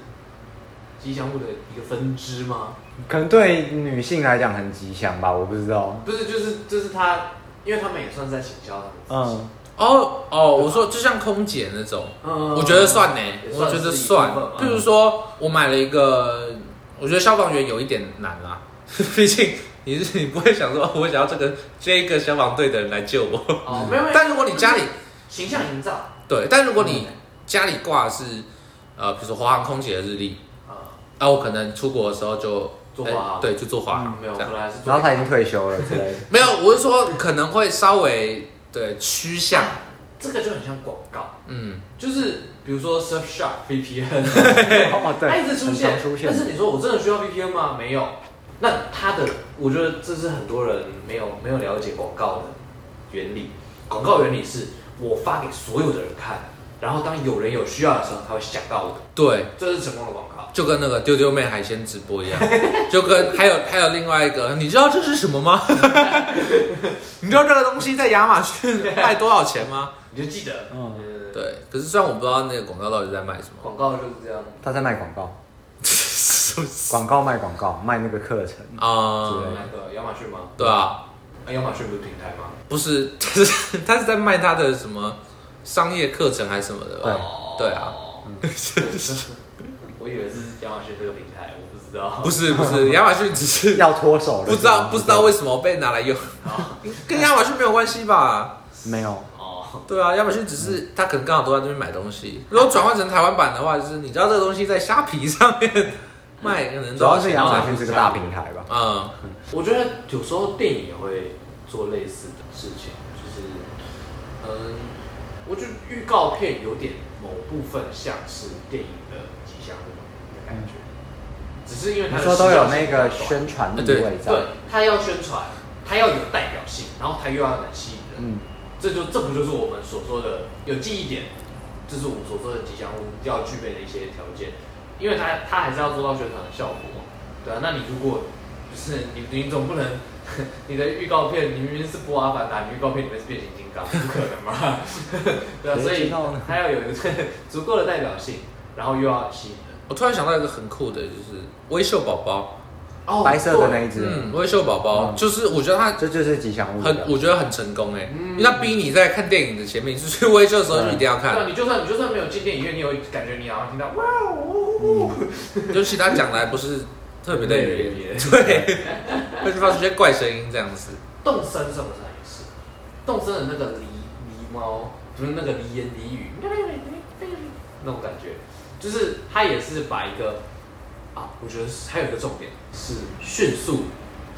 吉祥物的一个分支吗？可能对女性来讲很吉祥吧，我不知道。不是，就是就是他，因为他们也算是在行销的。嗯，哦哦，我说就像空姐那种，嗯，我觉得算呢，我觉得算。譬如说我买了一个，我觉得消防员有一点难啦，*laughs* 毕竟你是你不会想说，我想要这个这个消防队的人来救我。哦，没有没有。但如果你家里形象营造，对，但如果你家里挂的是呃，比如说华航空姐的日历，啊，那我可能出国的时候就。做华航，对，就做华航，没有，然后他已经退休了之类的。*laughs* 没有，我是说可能会稍微对趋向，这个就很像广告，嗯，就是比如说 Surfshark VPN，*laughs* 它一直出现，但是你说我真的需要 VPN 吗？没有，那它的，我觉得这是很多人没有没有了解广告的原理。广告原理是我发给所有的人看，然后当有人有需要的时候，他会想到我。对，这是成功的广告，就跟那个丢丢妹海鲜直播一样，*laughs* 就跟还有还有另外一个，你知道这是什么吗？*laughs* 你知道这个东西在亚马逊卖多少钱吗？你就记得，嗯，对。可是虽然我不知道那个广告到底在卖什么，广告就是这样，他在卖广告，广告卖广告，卖那个课程啊，那个亚马逊吗？对啊，亚马逊不是平台吗？不是，*laughs* 他是他是在卖他的什么？商业课程还是什么的？对对啊，我以为是亚马逊这个平台，我不知道。不是不是，亚马逊只是 *laughs* 要脱手了，不知道不知道为什么被拿来用，跟亚马逊没有关系吧？没有哦。*laughs* 对啊，亚马逊只是他可能刚好都在这边买东西。如果转换成台湾版的话，就是你知道这个东西在虾皮上面卖，可能主要是亚马逊是个大平台吧。嗯，我觉得有时候电影也会做类似的事情，就是嗯。我觉得预告片有点某部分像是电影的吉祥物的感觉，只是因为他说都有那个宣传的意味在，对，他要宣传，他要有代表性，然后他又要能吸引人，嗯，这就这不就是我们所说的有记忆点，这是我们所说的吉祥物要具备的一些条件，因为他他还是要做到宣传的效果，对啊，那你如果就是你你总不能。*laughs* 你的预告片，你明明是播阿凡达，你预告片里面是变形金刚，不可能嘛？*laughs* 对啊，所以它要有一个 *laughs* 足够的代表性，然后又要吸引人。我突然想到一个很酷的，就是微秀宝宝，哦，白色的那一只，嗯，微秀宝宝，就是我觉得它这就是吉祥物，很我觉得很成功哎，因为它逼你在看电影的前面，就是微秀的时候就一定要看。对，你就算你就算没有进电影院，你有感觉你好像听到哇哦，就其他讲的还不是。特别的语言，对，*laughs* 会发出些怪声音这样子。动森是不是也是？动森的那个狸狸猫，不是那个狸言狸语，那种感觉，就是它也是把一个啊，我觉得还有一个重点是迅速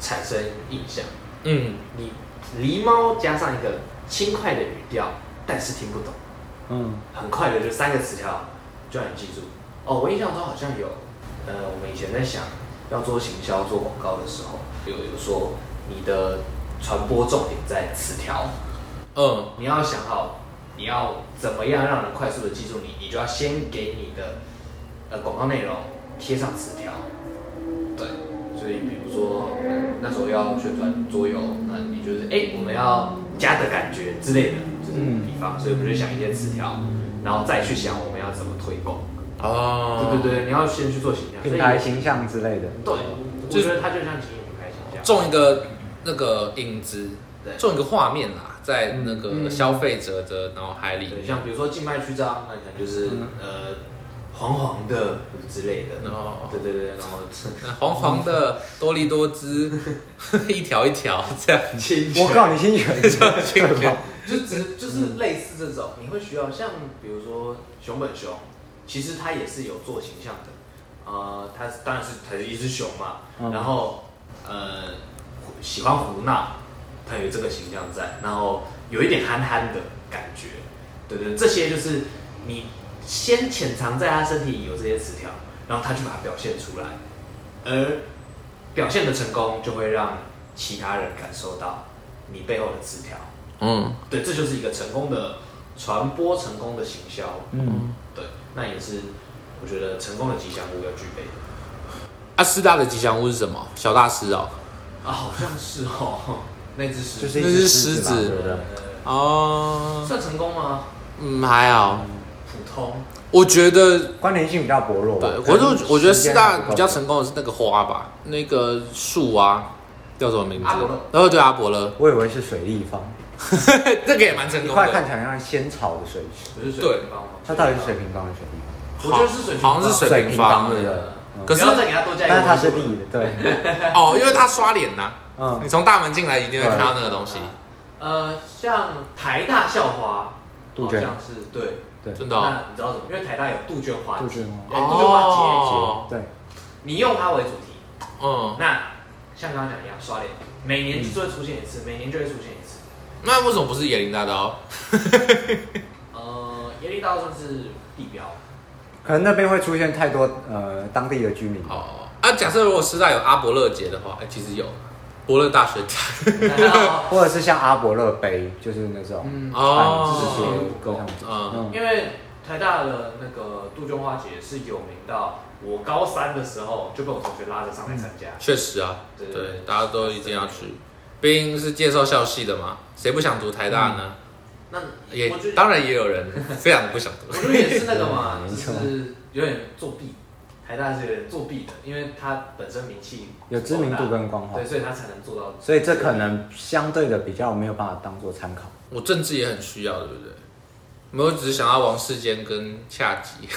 产生印象。嗯，你狸猫加上一个轻快的语调，但是听不懂。嗯，很快的就三个词条就让你记住。哦，我印象中好像有，呃，我们以前在想。要做行销、做广告的时候，有有说你的传播重点在词条，嗯，你要想好你要怎么样让人快速的记住你，你就要先给你的呃广告内容贴上纸条，对，所以比如说那时候要宣传桌游，那你就是哎、欸、我们要家的感觉之类的，就是比方，所以我们就想一些纸条，然后再去想我们要怎么推广。哦，对对对，你要先去做形象，品牌形象之类的。对，我觉得它就像经营品牌形象，种一个那个影子，种一个画面啦，在那个消费者的脑海里。像比如说静脉曲张，那可能就是呃黄黄的之类的。哦，对对对，然后黄黄的多利多汁，*laughs* 一条一条这样。我告诉你，侵权，侵权，就只就是类似这种，你会需要像比如说熊本熊。其实它也是有做形象的，呃，他当然是他是一只熊嘛，嗯、然后呃喜欢胡闹，他有这个形象在，然后有一点憨憨的感觉，对对，这些就是你先潜藏在他身体里有这些词条，然后他去把它表现出来，而表现的成功就会让其他人感受到你背后的词条，嗯，对，这就是一个成功的传播，成功的行销，嗯，对。那也是，我觉得成功的吉祥物要具备的。啊，师大的吉祥物是什么？小大师哦。啊，好像是哦。*laughs* 那只狮子，那只狮子。哦。算成功吗？嗯，还好。我觉得关联性比较薄弱。对，我就我觉得四大比较成功的是那个花吧，那个树啊，叫什么名字？然后对阿伯勒。我以为是水立方。*laughs* 这个也蛮成功的。一块看起来像仙草的水池。对。它到底是水平方还是水立方？我觉得是水平，好像是水平方的。可是再给它多加一个，但是它是立的，对。*laughs* 哦，因为它刷脸呐。嗯。你从大门进来一定会看到那个东西。呃，像台大校花，好像是对对，真的。那你知道什么？因为台大有杜鹃花，杜鹃花，杜鹃花节，对。你用它为主题，嗯，那像刚刚讲一样，刷脸，每年就会出现一次，每年就会出现一次。那为什么不是椰林大道？*laughs* 椰林大道算是地标，可能那边会出现太多呃当地的居民。哦，啊，假设如果师大有阿伯乐节的话，哎，其实有伯乐大学 *laughs* 或者是像阿伯乐杯，就是那种哦，这些因为台大的那个杜鹃花节是有名到我高三的时候就被我同学拉着上来参加。确、嗯、实啊，对，对，对，大家都一定要去。毕竟是介绍校系的嘛，谁不想读台大呢？嗯、那也当然也有人非常不想读。我觉得也是那个嘛，*laughs* 就是有点作弊。台大是作弊的，因为他本身名气有知名度跟光环，对，所以他才能做到。所以这可能相对的比较没有办法当做参考。我政治也很需要，对不对？没有，只是想要王世坚跟恰吉。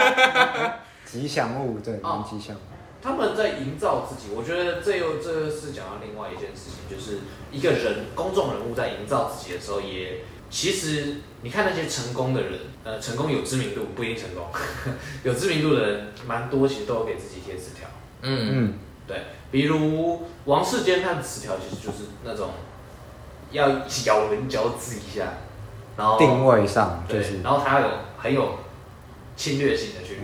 *laughs* 吉祥物对，蛮吉祥。他们在营造自己，我觉得这又这是讲到另外一件事情，就是一个人公众人物在营造自己的时候也，也其实你看那些成功的人，呃，成功有知名度不一定成功，*laughs* 有知名度的人蛮多，其实都有给自己贴纸条。嗯嗯，对，比如王世坚他的纸条其实就是那种要咬文嚼字一下，然后定位上就是，然后他有很有侵略性的去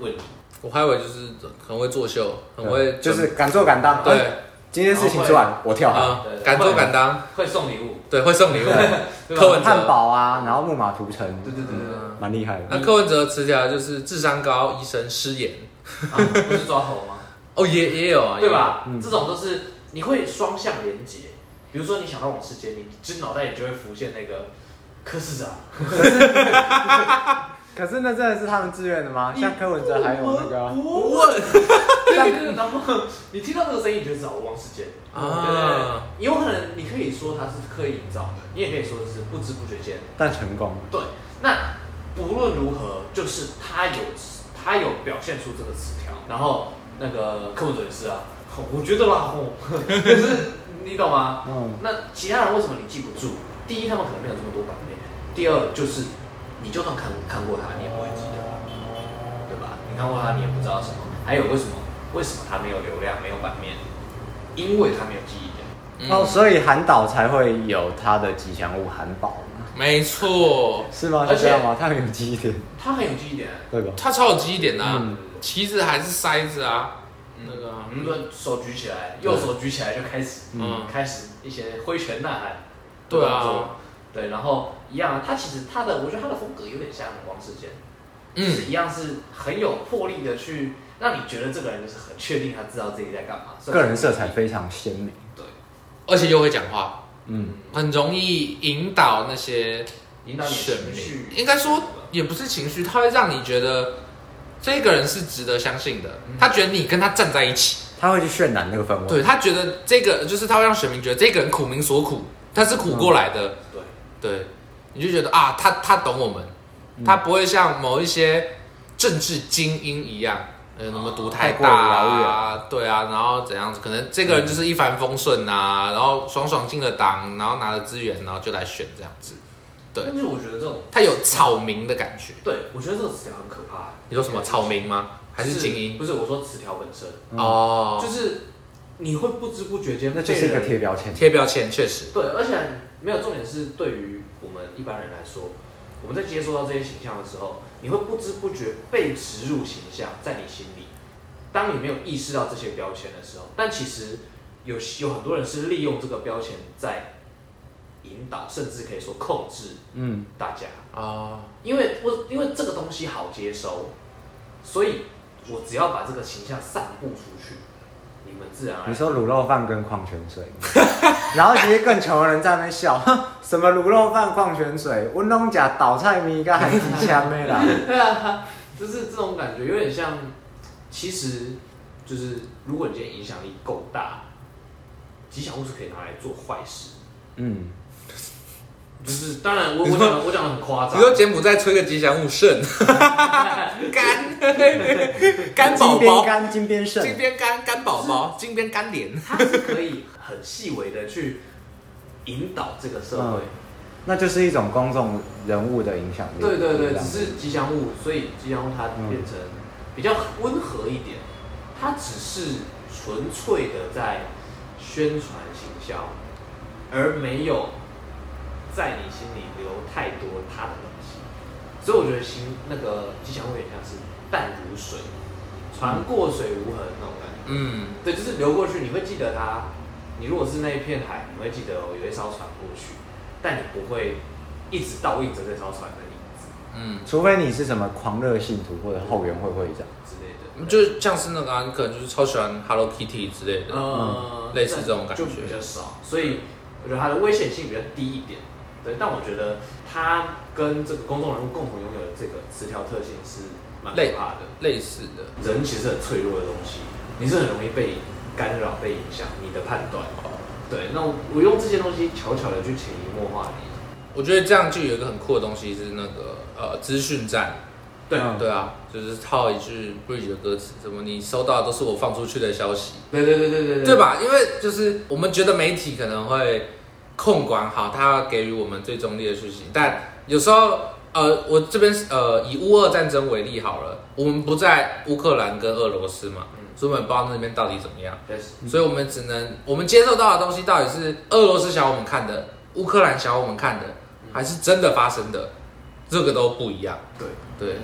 问你。我还以为就是很会作秀，很会就是敢做敢当。对，今天事情做完我跳啊，敢做敢当，会送礼物。对，会送礼物。*laughs* 柯文哲汉堡啊，然后木马屠城。对对对对，蛮厉害的。那柯文哲词条就是智商高，医生失言。不是抓头吗？*laughs* 哦，也也有啊，对吧？这种都是你会双向连接。比如说你想到王世坚，你其实脑袋里就会浮现那个柯市长。*laughs* 可是那真的是他们自愿的吗？像柯文哲还有那个，问，然后你听到这个声音，你就知道王世坚啊，对有可能你可以说他是刻意营造的，你也可以说是不知不觉间，但成功。对，那不论如何，就是他有他有表现出这个词条，然后那个柯文哲也是啊，我觉得啦，可是你懂吗？嗯，那其他人为什么你记不住？第一，他们可能没有这么多版面；第二，就是。你就算看看过他，你也不会记得，对吧？你看过他，你也不知道什么。还有为什么？为什么他没有流量，没有版面？因为他没有记忆点。嗯、哦，所以韩导才会有他的吉祥物韩宝。没错，是吗？是这样吗？他很有记忆点。他很有记忆点，对吧？他超有记忆点的、啊。嗯、旗子还是筛子啊？嗯、那个，我们手举起来，右手举起来就开始，嗯，开始一些挥拳呐喊。对啊。对，然后一样，他其实他的，我觉得他的风格有点像王世坚，嗯，是一样是很有魄力的去让你觉得这个人就是很确定他知道自己在干嘛，个人色彩非常鲜明，对，而且又会讲话，嗯，很容易引导那些引导你情绪，应该说也不是情绪，他会让你觉得这个人是值得相信的，他觉得你跟他站在一起，他会去渲染那个氛围，对，他觉得这个就是他会让选民觉得这个人苦民所苦，他是苦过来的。对，你就觉得啊，他他懂我们，他不会像某一些政治精英一样，呃，什么独太大啊，对啊，然后怎样子，可能这个人就是一帆风顺啊，然后爽爽进了党，然后拿了资源，然后就来选这样子。对，但是我觉得这种他有草民的感觉。对，我觉得这个词条很可怕。你说什么草民吗？还是精英？不是，我说词条本身。哦，就是你会不知不觉间，那就是一个贴标签。贴标签确实。对，而且。没有重点是，对于我们一般人来说，我们在接收到这些形象的时候，你会不知不觉被植入形象在你心里。当你没有意识到这些标签的时候，但其实有有很多人是利用这个标签在引导，甚至可以说控制，嗯，大家啊，因为我因为这个东西好接收，所以我只要把这个形象散布出去。你说卤肉饭跟矿泉水，*laughs* 然后其实更穷的人在那边笑，*laughs* 什么卤肉饭、矿泉水，温东甲倒菜米跟海底枪没啦。*laughs* 对啊，就是这种感觉，有点像，其实就是如果你今天影响力够大，吉祥物是可以拿来做坏事。嗯。就是当然我，我我讲我讲的很夸张。比如说柬埔寨吹个吉祥物肾，肝肝宝宝，干金边肾，金边干干宝宝，金边干莲，它是可以很细微的去引导这个社会，那就是一种公众人物的影响力。对对对，只是吉祥物，所以吉祥物它变成比较温和一点，它只是纯粹的在宣传行销，而没有。在你心里留太多他的东西，所以我觉得心那个吉祥物有点像是淡如水，船过水无痕那种感觉。嗯，对，就是流过去，你会记得它。你如果是那一片海，你会记得哦，有一艘船过去，但你不会一直倒映着这艘船的影子。嗯，除非你是什么狂热信徒或者后援会会长之类的，就像是那个、啊，你可能就是超喜欢 Hello Kitty 之类的，嗯，类似这种感觉就比较少，所以我觉得它的危险性比较低一点。对，但我觉得他跟这个公众人物共同拥有的这个词条特性是蛮可怕的，类似的。人其实很脆弱的东西，你是很容易被干扰、被影响你的判断。对，那我，我用这些东西悄悄的去潜移默化你。我觉得这样就有一个很酷的东西是那个呃资讯站，对啊对啊，就是套一句 Bridge 的歌词，什么你收到的都是我放出去的消息，对对对对对对，对吧？因为就是我们觉得媒体可能会控管好，他给予我们最中立的讯息，但有时候呃，我这边呃以乌俄战争为例好了，我们不在乌克兰跟俄罗斯嘛。所以我们不知道那边到底怎么样。所以我们只能我们接受到的东西到底是俄罗斯想我们看的，乌克兰想我们看的，还是真的发生的，这个都不一样。对。对，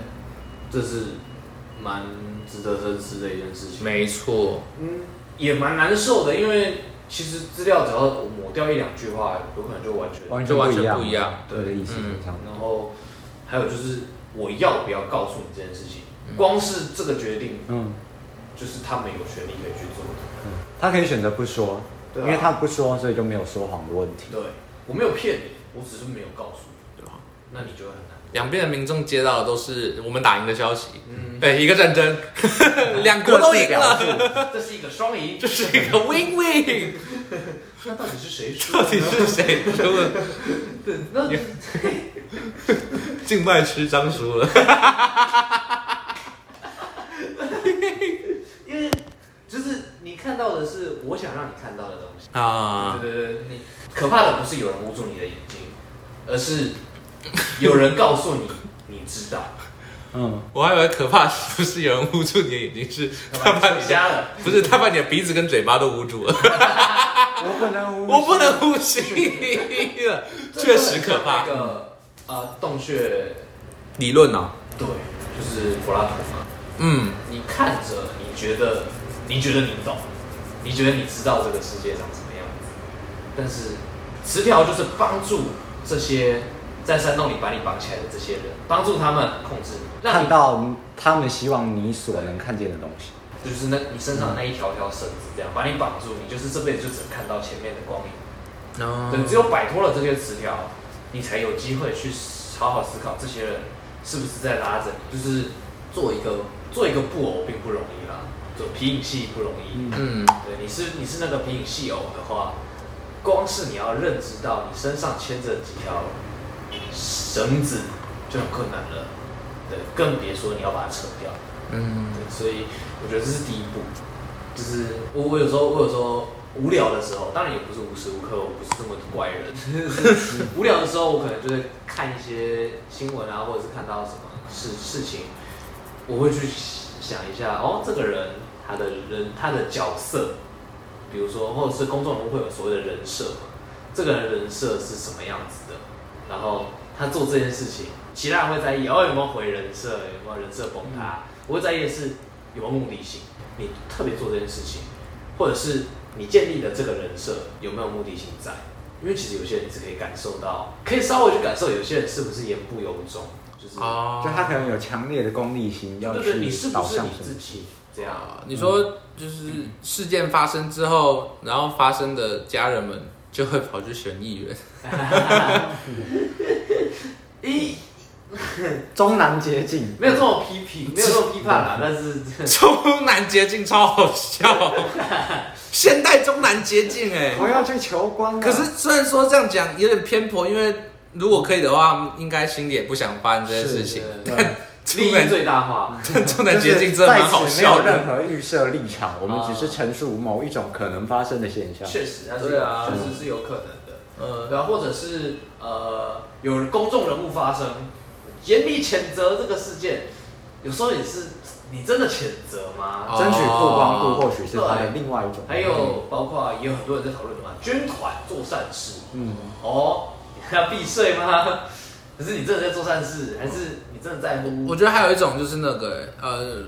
这是蛮值得深思的一件事情。没错，嗯，也蛮难受的，因为其实资料只要抹掉一两句话，有可能就完全完全完全不一样。对的意思。然后还有就是我要不要告诉你这件事情，光是这个决定，嗯。就是他们有权利可以去做的，嗯，他可以选择不说，对啊，因为他不说，所以就没有说谎的问题。对，我没有骗你，我只是没有告诉你，对吧？那你就会很难。两边的民众接到的都是我们打赢的消息，嗯，对，一个战争，*laughs* 两国都赢了，这是一个双赢，这是一个 win win。那到底是谁输？到底是谁输了？对，那静脉曲张输了。*laughs* 因为就是你看到的是我想让你看到的东西啊！对对对，你可怕的不是有人捂住你的眼睛，而是 *laughs* 有人告诉你你知道。嗯，我还以为可怕是不是有人捂住你的眼睛，是他把你瞎了，不是他把你的鼻子跟嘴巴都捂住了。我不能 *laughs* 呼，我不能呼吸了，确实可怕。一个呃洞穴理论呢？对，就是柏拉图嘛。嗯，你看着，你觉得你觉得你懂。你觉得你知道这个世界长什么样子？但是词条就是帮助这些在山洞里把你绑起来的这些人，帮助他们控制你，看到他们希望你所能看见的东西，就是那你身上的那一条条绳子，这样把你绑住，你就是这辈子就只能看到前面的光影。哦，对，只有摆脱了这些词条，你才有机会去好好思考这些人是不是在拉着你，就是做一个做一个布偶并不容易啦。做皮影戏不容易，嗯，对，你是你是那个皮影戏偶的话，光是你要认知到你身上牵着几条绳子就很困难了，对，更别说你要把它扯掉，嗯，对，所以我觉得这是第一步，就是我我有时候我有时候无聊的时候，当然也不是无时无刻，我不是这么怪人，*laughs* 无聊的时候我可能就会看一些新闻啊，或者是看到什么事事情，我会去想一下，哦，这个人。他的人，他的角色，比如说，或者是公众人物会有所谓的人设嘛？这个人人设是什么样子的？然后他做这件事情，其他人会在意哦，有没有毁人设，有没有人设崩塌？我会在意的是有没有目的性。你特别做这件事情，或者是你建立的这个人设有没有目的性在？因为其实有些人是可以感受到，可以稍微去感受有些人是不是言不由衷，就是哦，就他可能有强烈的功利心，要去导向自己。这样，你说就是事件发生之后，然后发生的家人们就会跑去选议员。*laughs* 咦，中南捷径没有这么批评，没有这么批判啦，*laughs* 但是 *laughs* 中南捷径超好笑，现代中南捷径哎，我要去求官。可是虽然说这样讲有点偏颇，因为如果可以的话，应该心里也不想发生这件事情，但。利益最大化，*laughs* 中南捷径真的蛮好笑的。没有任何预设立场，我们只是陈述某一种可能发生的现象。确实，对啊，确实是有可能的。呃，对啊，或者是呃，有公众人物发生，严厉谴责这个事件，有时候也是你真的谴责吗？争取曝光度，或许是他的另外一种。还有包括也有很多人在讨论什么捐款做善事。嗯，哦，*laughs* 要避税吗？*laughs* 可是你真的在做善事，还是你真的在乎？我觉得还有一种就是那个，呃，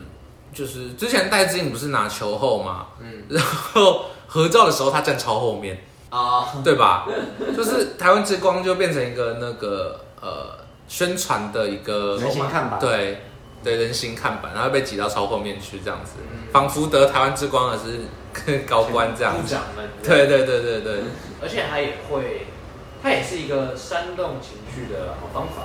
就是之前戴资颖不是拿球后嘛，嗯，然后合照的时候他站超后面啊，对吧？就是台湾之光就变成一个那个呃宣传的一个人形看板，对对，人形看板，然后被挤到超后面去，这样子，仿佛得台湾之光的是高官这样子，部长们，对对对对对，而且他也会，他也是一个煽动情绪的好方法。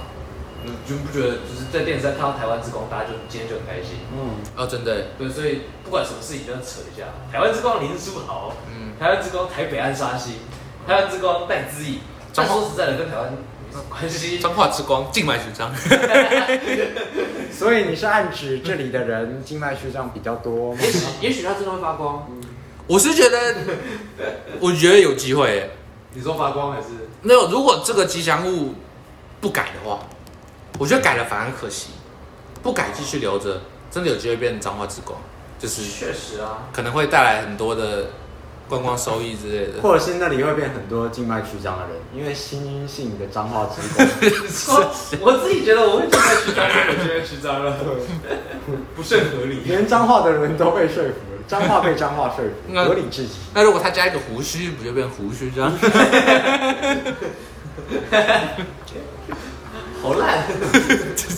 你就不觉得就是在电视上看到台湾之光，大家就今天就很开心？嗯，哦，真的，对，所以不管什么事情都要扯一下。台湾之光林书豪，嗯，台湾之光台北安沙西，台湾之光戴资颖。但说实在的，跟台湾没什么关系。*laughs* 彰化之光静脉曲张。*laughs* 所以你是暗指这里的人静脉曲张比较多吗？也许也许他真的会发光。我是觉得，*laughs* 我觉得有机会。你说发光还是没有？如果这个吉祥物不改的话。我觉得改了反而可惜，不改继续留着，真的有机会变成脏话之光，就是确实啊，可能会带来很多的观光收益之类的，或者是那里会变很多静脉曲张的人，因为新阴性的脏话之光。*laughs* 我自己觉得我会静脉曲张，我静脉曲张了，不甚合理。连脏话的人都被说服了，彰化被脏话说服，合理至极。那如果他加一个胡须，不就变胡须张？*laughs*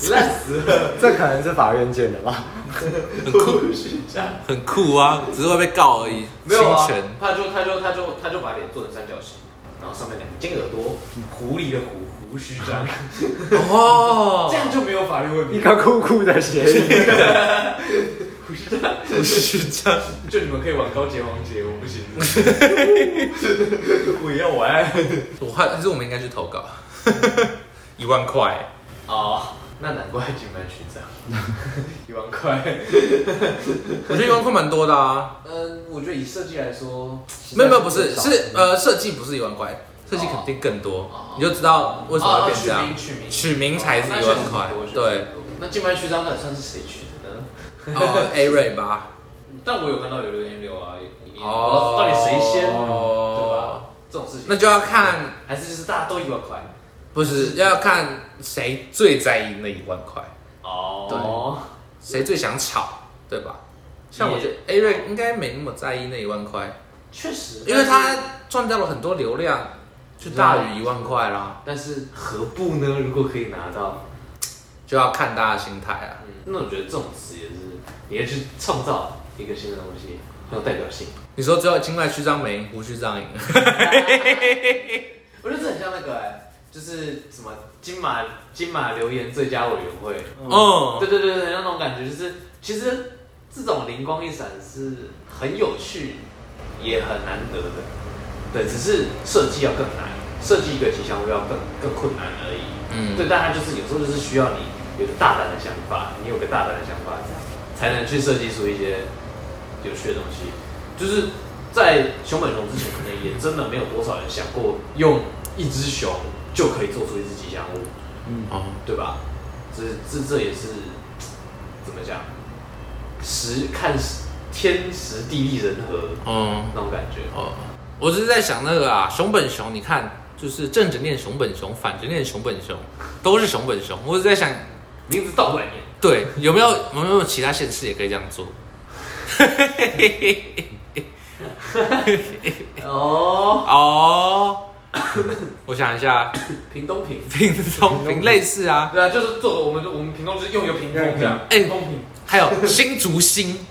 好烂，死了！这可能是法院见的吧？很酷，很酷啊！只是会被告而已。没有啊，他就他就他就他就把脸做成三角形，然后上面两个尖耳朵，狐狸的狐胡须章。哦，*laughs* 这样就没有法律问题。一个酷酷的谐音。*laughs* 胡须章，胡须章，就你们可以玩高结王杰，我不行。*laughs* 我也要玩。我还是我们应该去投稿。一万块哦，那难怪静脉曲张。*laughs* 一万块，*laughs* 我觉得一万块蛮多的啊。嗯，我觉得以设计来说，没有没有，不是是呃设计不是一万块，设计肯定更多。你就知道为什么会变这样。取名取名才是一万块。对，那静脉曲张到底算是谁取的呢？哦，*laughs* A 瑞吧。但我有看到有留言留啊，哦，到底谁先？对吧？这种事情，那就要看，还是就是大家都一万块。不是要看谁最在意那一万块哦，对，谁最想炒，对吧？像我觉得 A 瑞应该没那么在意那一万块，确实，因为他赚到了很多流量，就大于一万块啦。但是何不呢？*laughs* 如果可以拿到，就要看大家的心态啊。那我觉得这种词也是，你要去创造一个新的东西，很有代表性。你说只有静脉曲张没，胡须张赢，*laughs* 我觉得这很像那个哎。就是什么金马金马留言最佳委员会，哦，对对对对，那种感觉就是，其实这种灵光一闪是很有趣，也很难得的，对，只是设计要更难，设计一个吉祥物要更更困难而已，嗯，对，但它就是有时候就是需要你有个大胆的想法，你有个大胆的想法，才能去设计出一些有趣的东西，就是在熊本熊之前，可能也真的没有多少人想过用一只熊。就可以做出一只吉祥物，嗯，哦，对吧？这这这也是怎么讲？时看时天时地利人和，嗯，那种感觉。哦，我只是在想那个啊，熊本熊，你看，就是正着念熊本熊，反着念熊本熊，都是熊本熊。我是在想，名字倒过来念，对，有没有有没有其他县市也可以这样做？哦 *laughs* 哦。*coughs* 我想一下，屏东屏，屏东屏类似啊，对啊，就是做的我们我们屏东就是用一个屏风这样，哎，屏东屏，还有新竹星，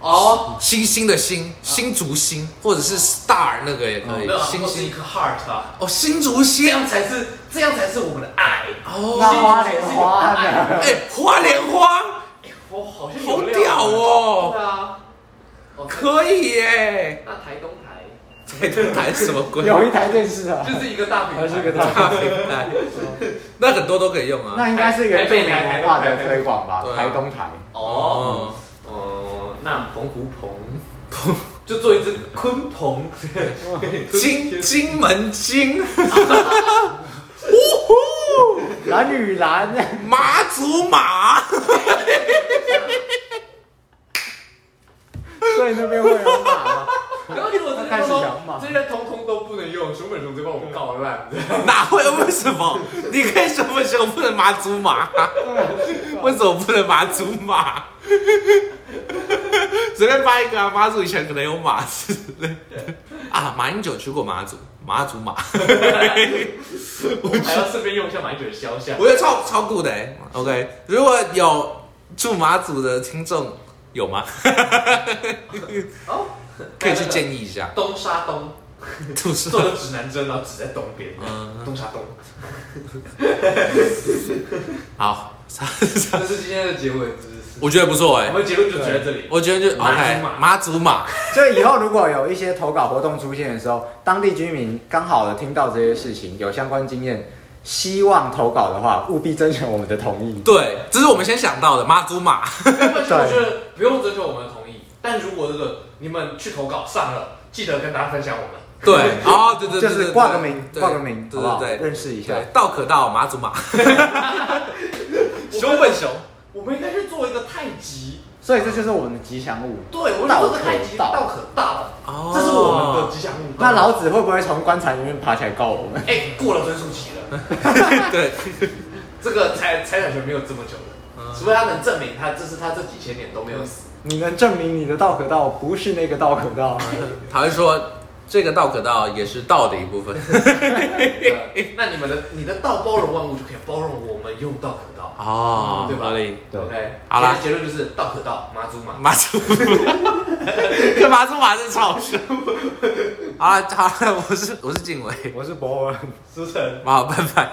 哦，星星的星，新竹星，或者是 star 那个也可以，星星一颗 heart 啊，哦，新竹星，这样才是这样才是我们的爱，哦，花莲花，哎，花莲花，我好像好屌哦，对啊，可以耶，那台东。台什么鬼？有一台电视啊，就是一个大屏，还是一个大屏台。那很多都可以用啊。那应该是一个著名文化的推广吧？台东台。哦哦，那澎湖澎澎就做一只鲲鹏，金金门金，呜呼，蓝与蓝，马祖马。*laughs* 所以那边会有马吗？然后我开始说，这些通通都不能用，熊本熊就把我们搞烂。*laughs* 哪会？为什么？你可以熊本熊不能马祖马？为什么不能马祖马？随便发一个啊！马祖以前可能有马字。啊，马英九去过马祖，马祖马，*laughs* 我还要顺便用一下马英九的肖像，我觉得超超酷的哎。OK，如果有住马祖的听众有吗？哦，可以去建议一下。东沙东，做个指南针，然后指在东边。嗯，东沙东。*laughs* 好，*laughs* 这是今天的结尾。我觉得不错哎，我们结论就在这里。我觉得就 OK，马祖马。*laughs* 所以以后如果有一些投稿活动出现的时候，当地居民刚好的听到这些事情，有相关经验，希望投稿的话，务必征求我们的同意。对，这是我们先想到的马祖马。对，我觉得不用征求我们的同意，但如果这个你们去投稿上了，记得跟大家分享我们。对，哦，对对对，就是挂个名，挂个名，对对对，认识一下。道可道，马祖马。熊本熊。我们应该去做一个太极，所以这就是我们的吉祥物。对，我们做个太极，道可道。哦，这是我们的吉祥物。那老子会不会从棺材里面爬起来告我们？哎，过了追溯期了。*laughs* *laughs* 对，这个财财产权没有这么久了，除非他能证明他这是他这几千年都没有死。你能证明你的道可道不是那个道可道？*laughs* 他会说。这个道可道也是道的一部分。*laughs* 那你们的你的道包容万物，就可以包容我们用道可道哦，对吧？对，OK。好了，结论就是道可道，马祖马，马祖马，*laughs* 马祖马是草书。好了，好了，我是我是晋玮，我是博文，思成，好，拜拜。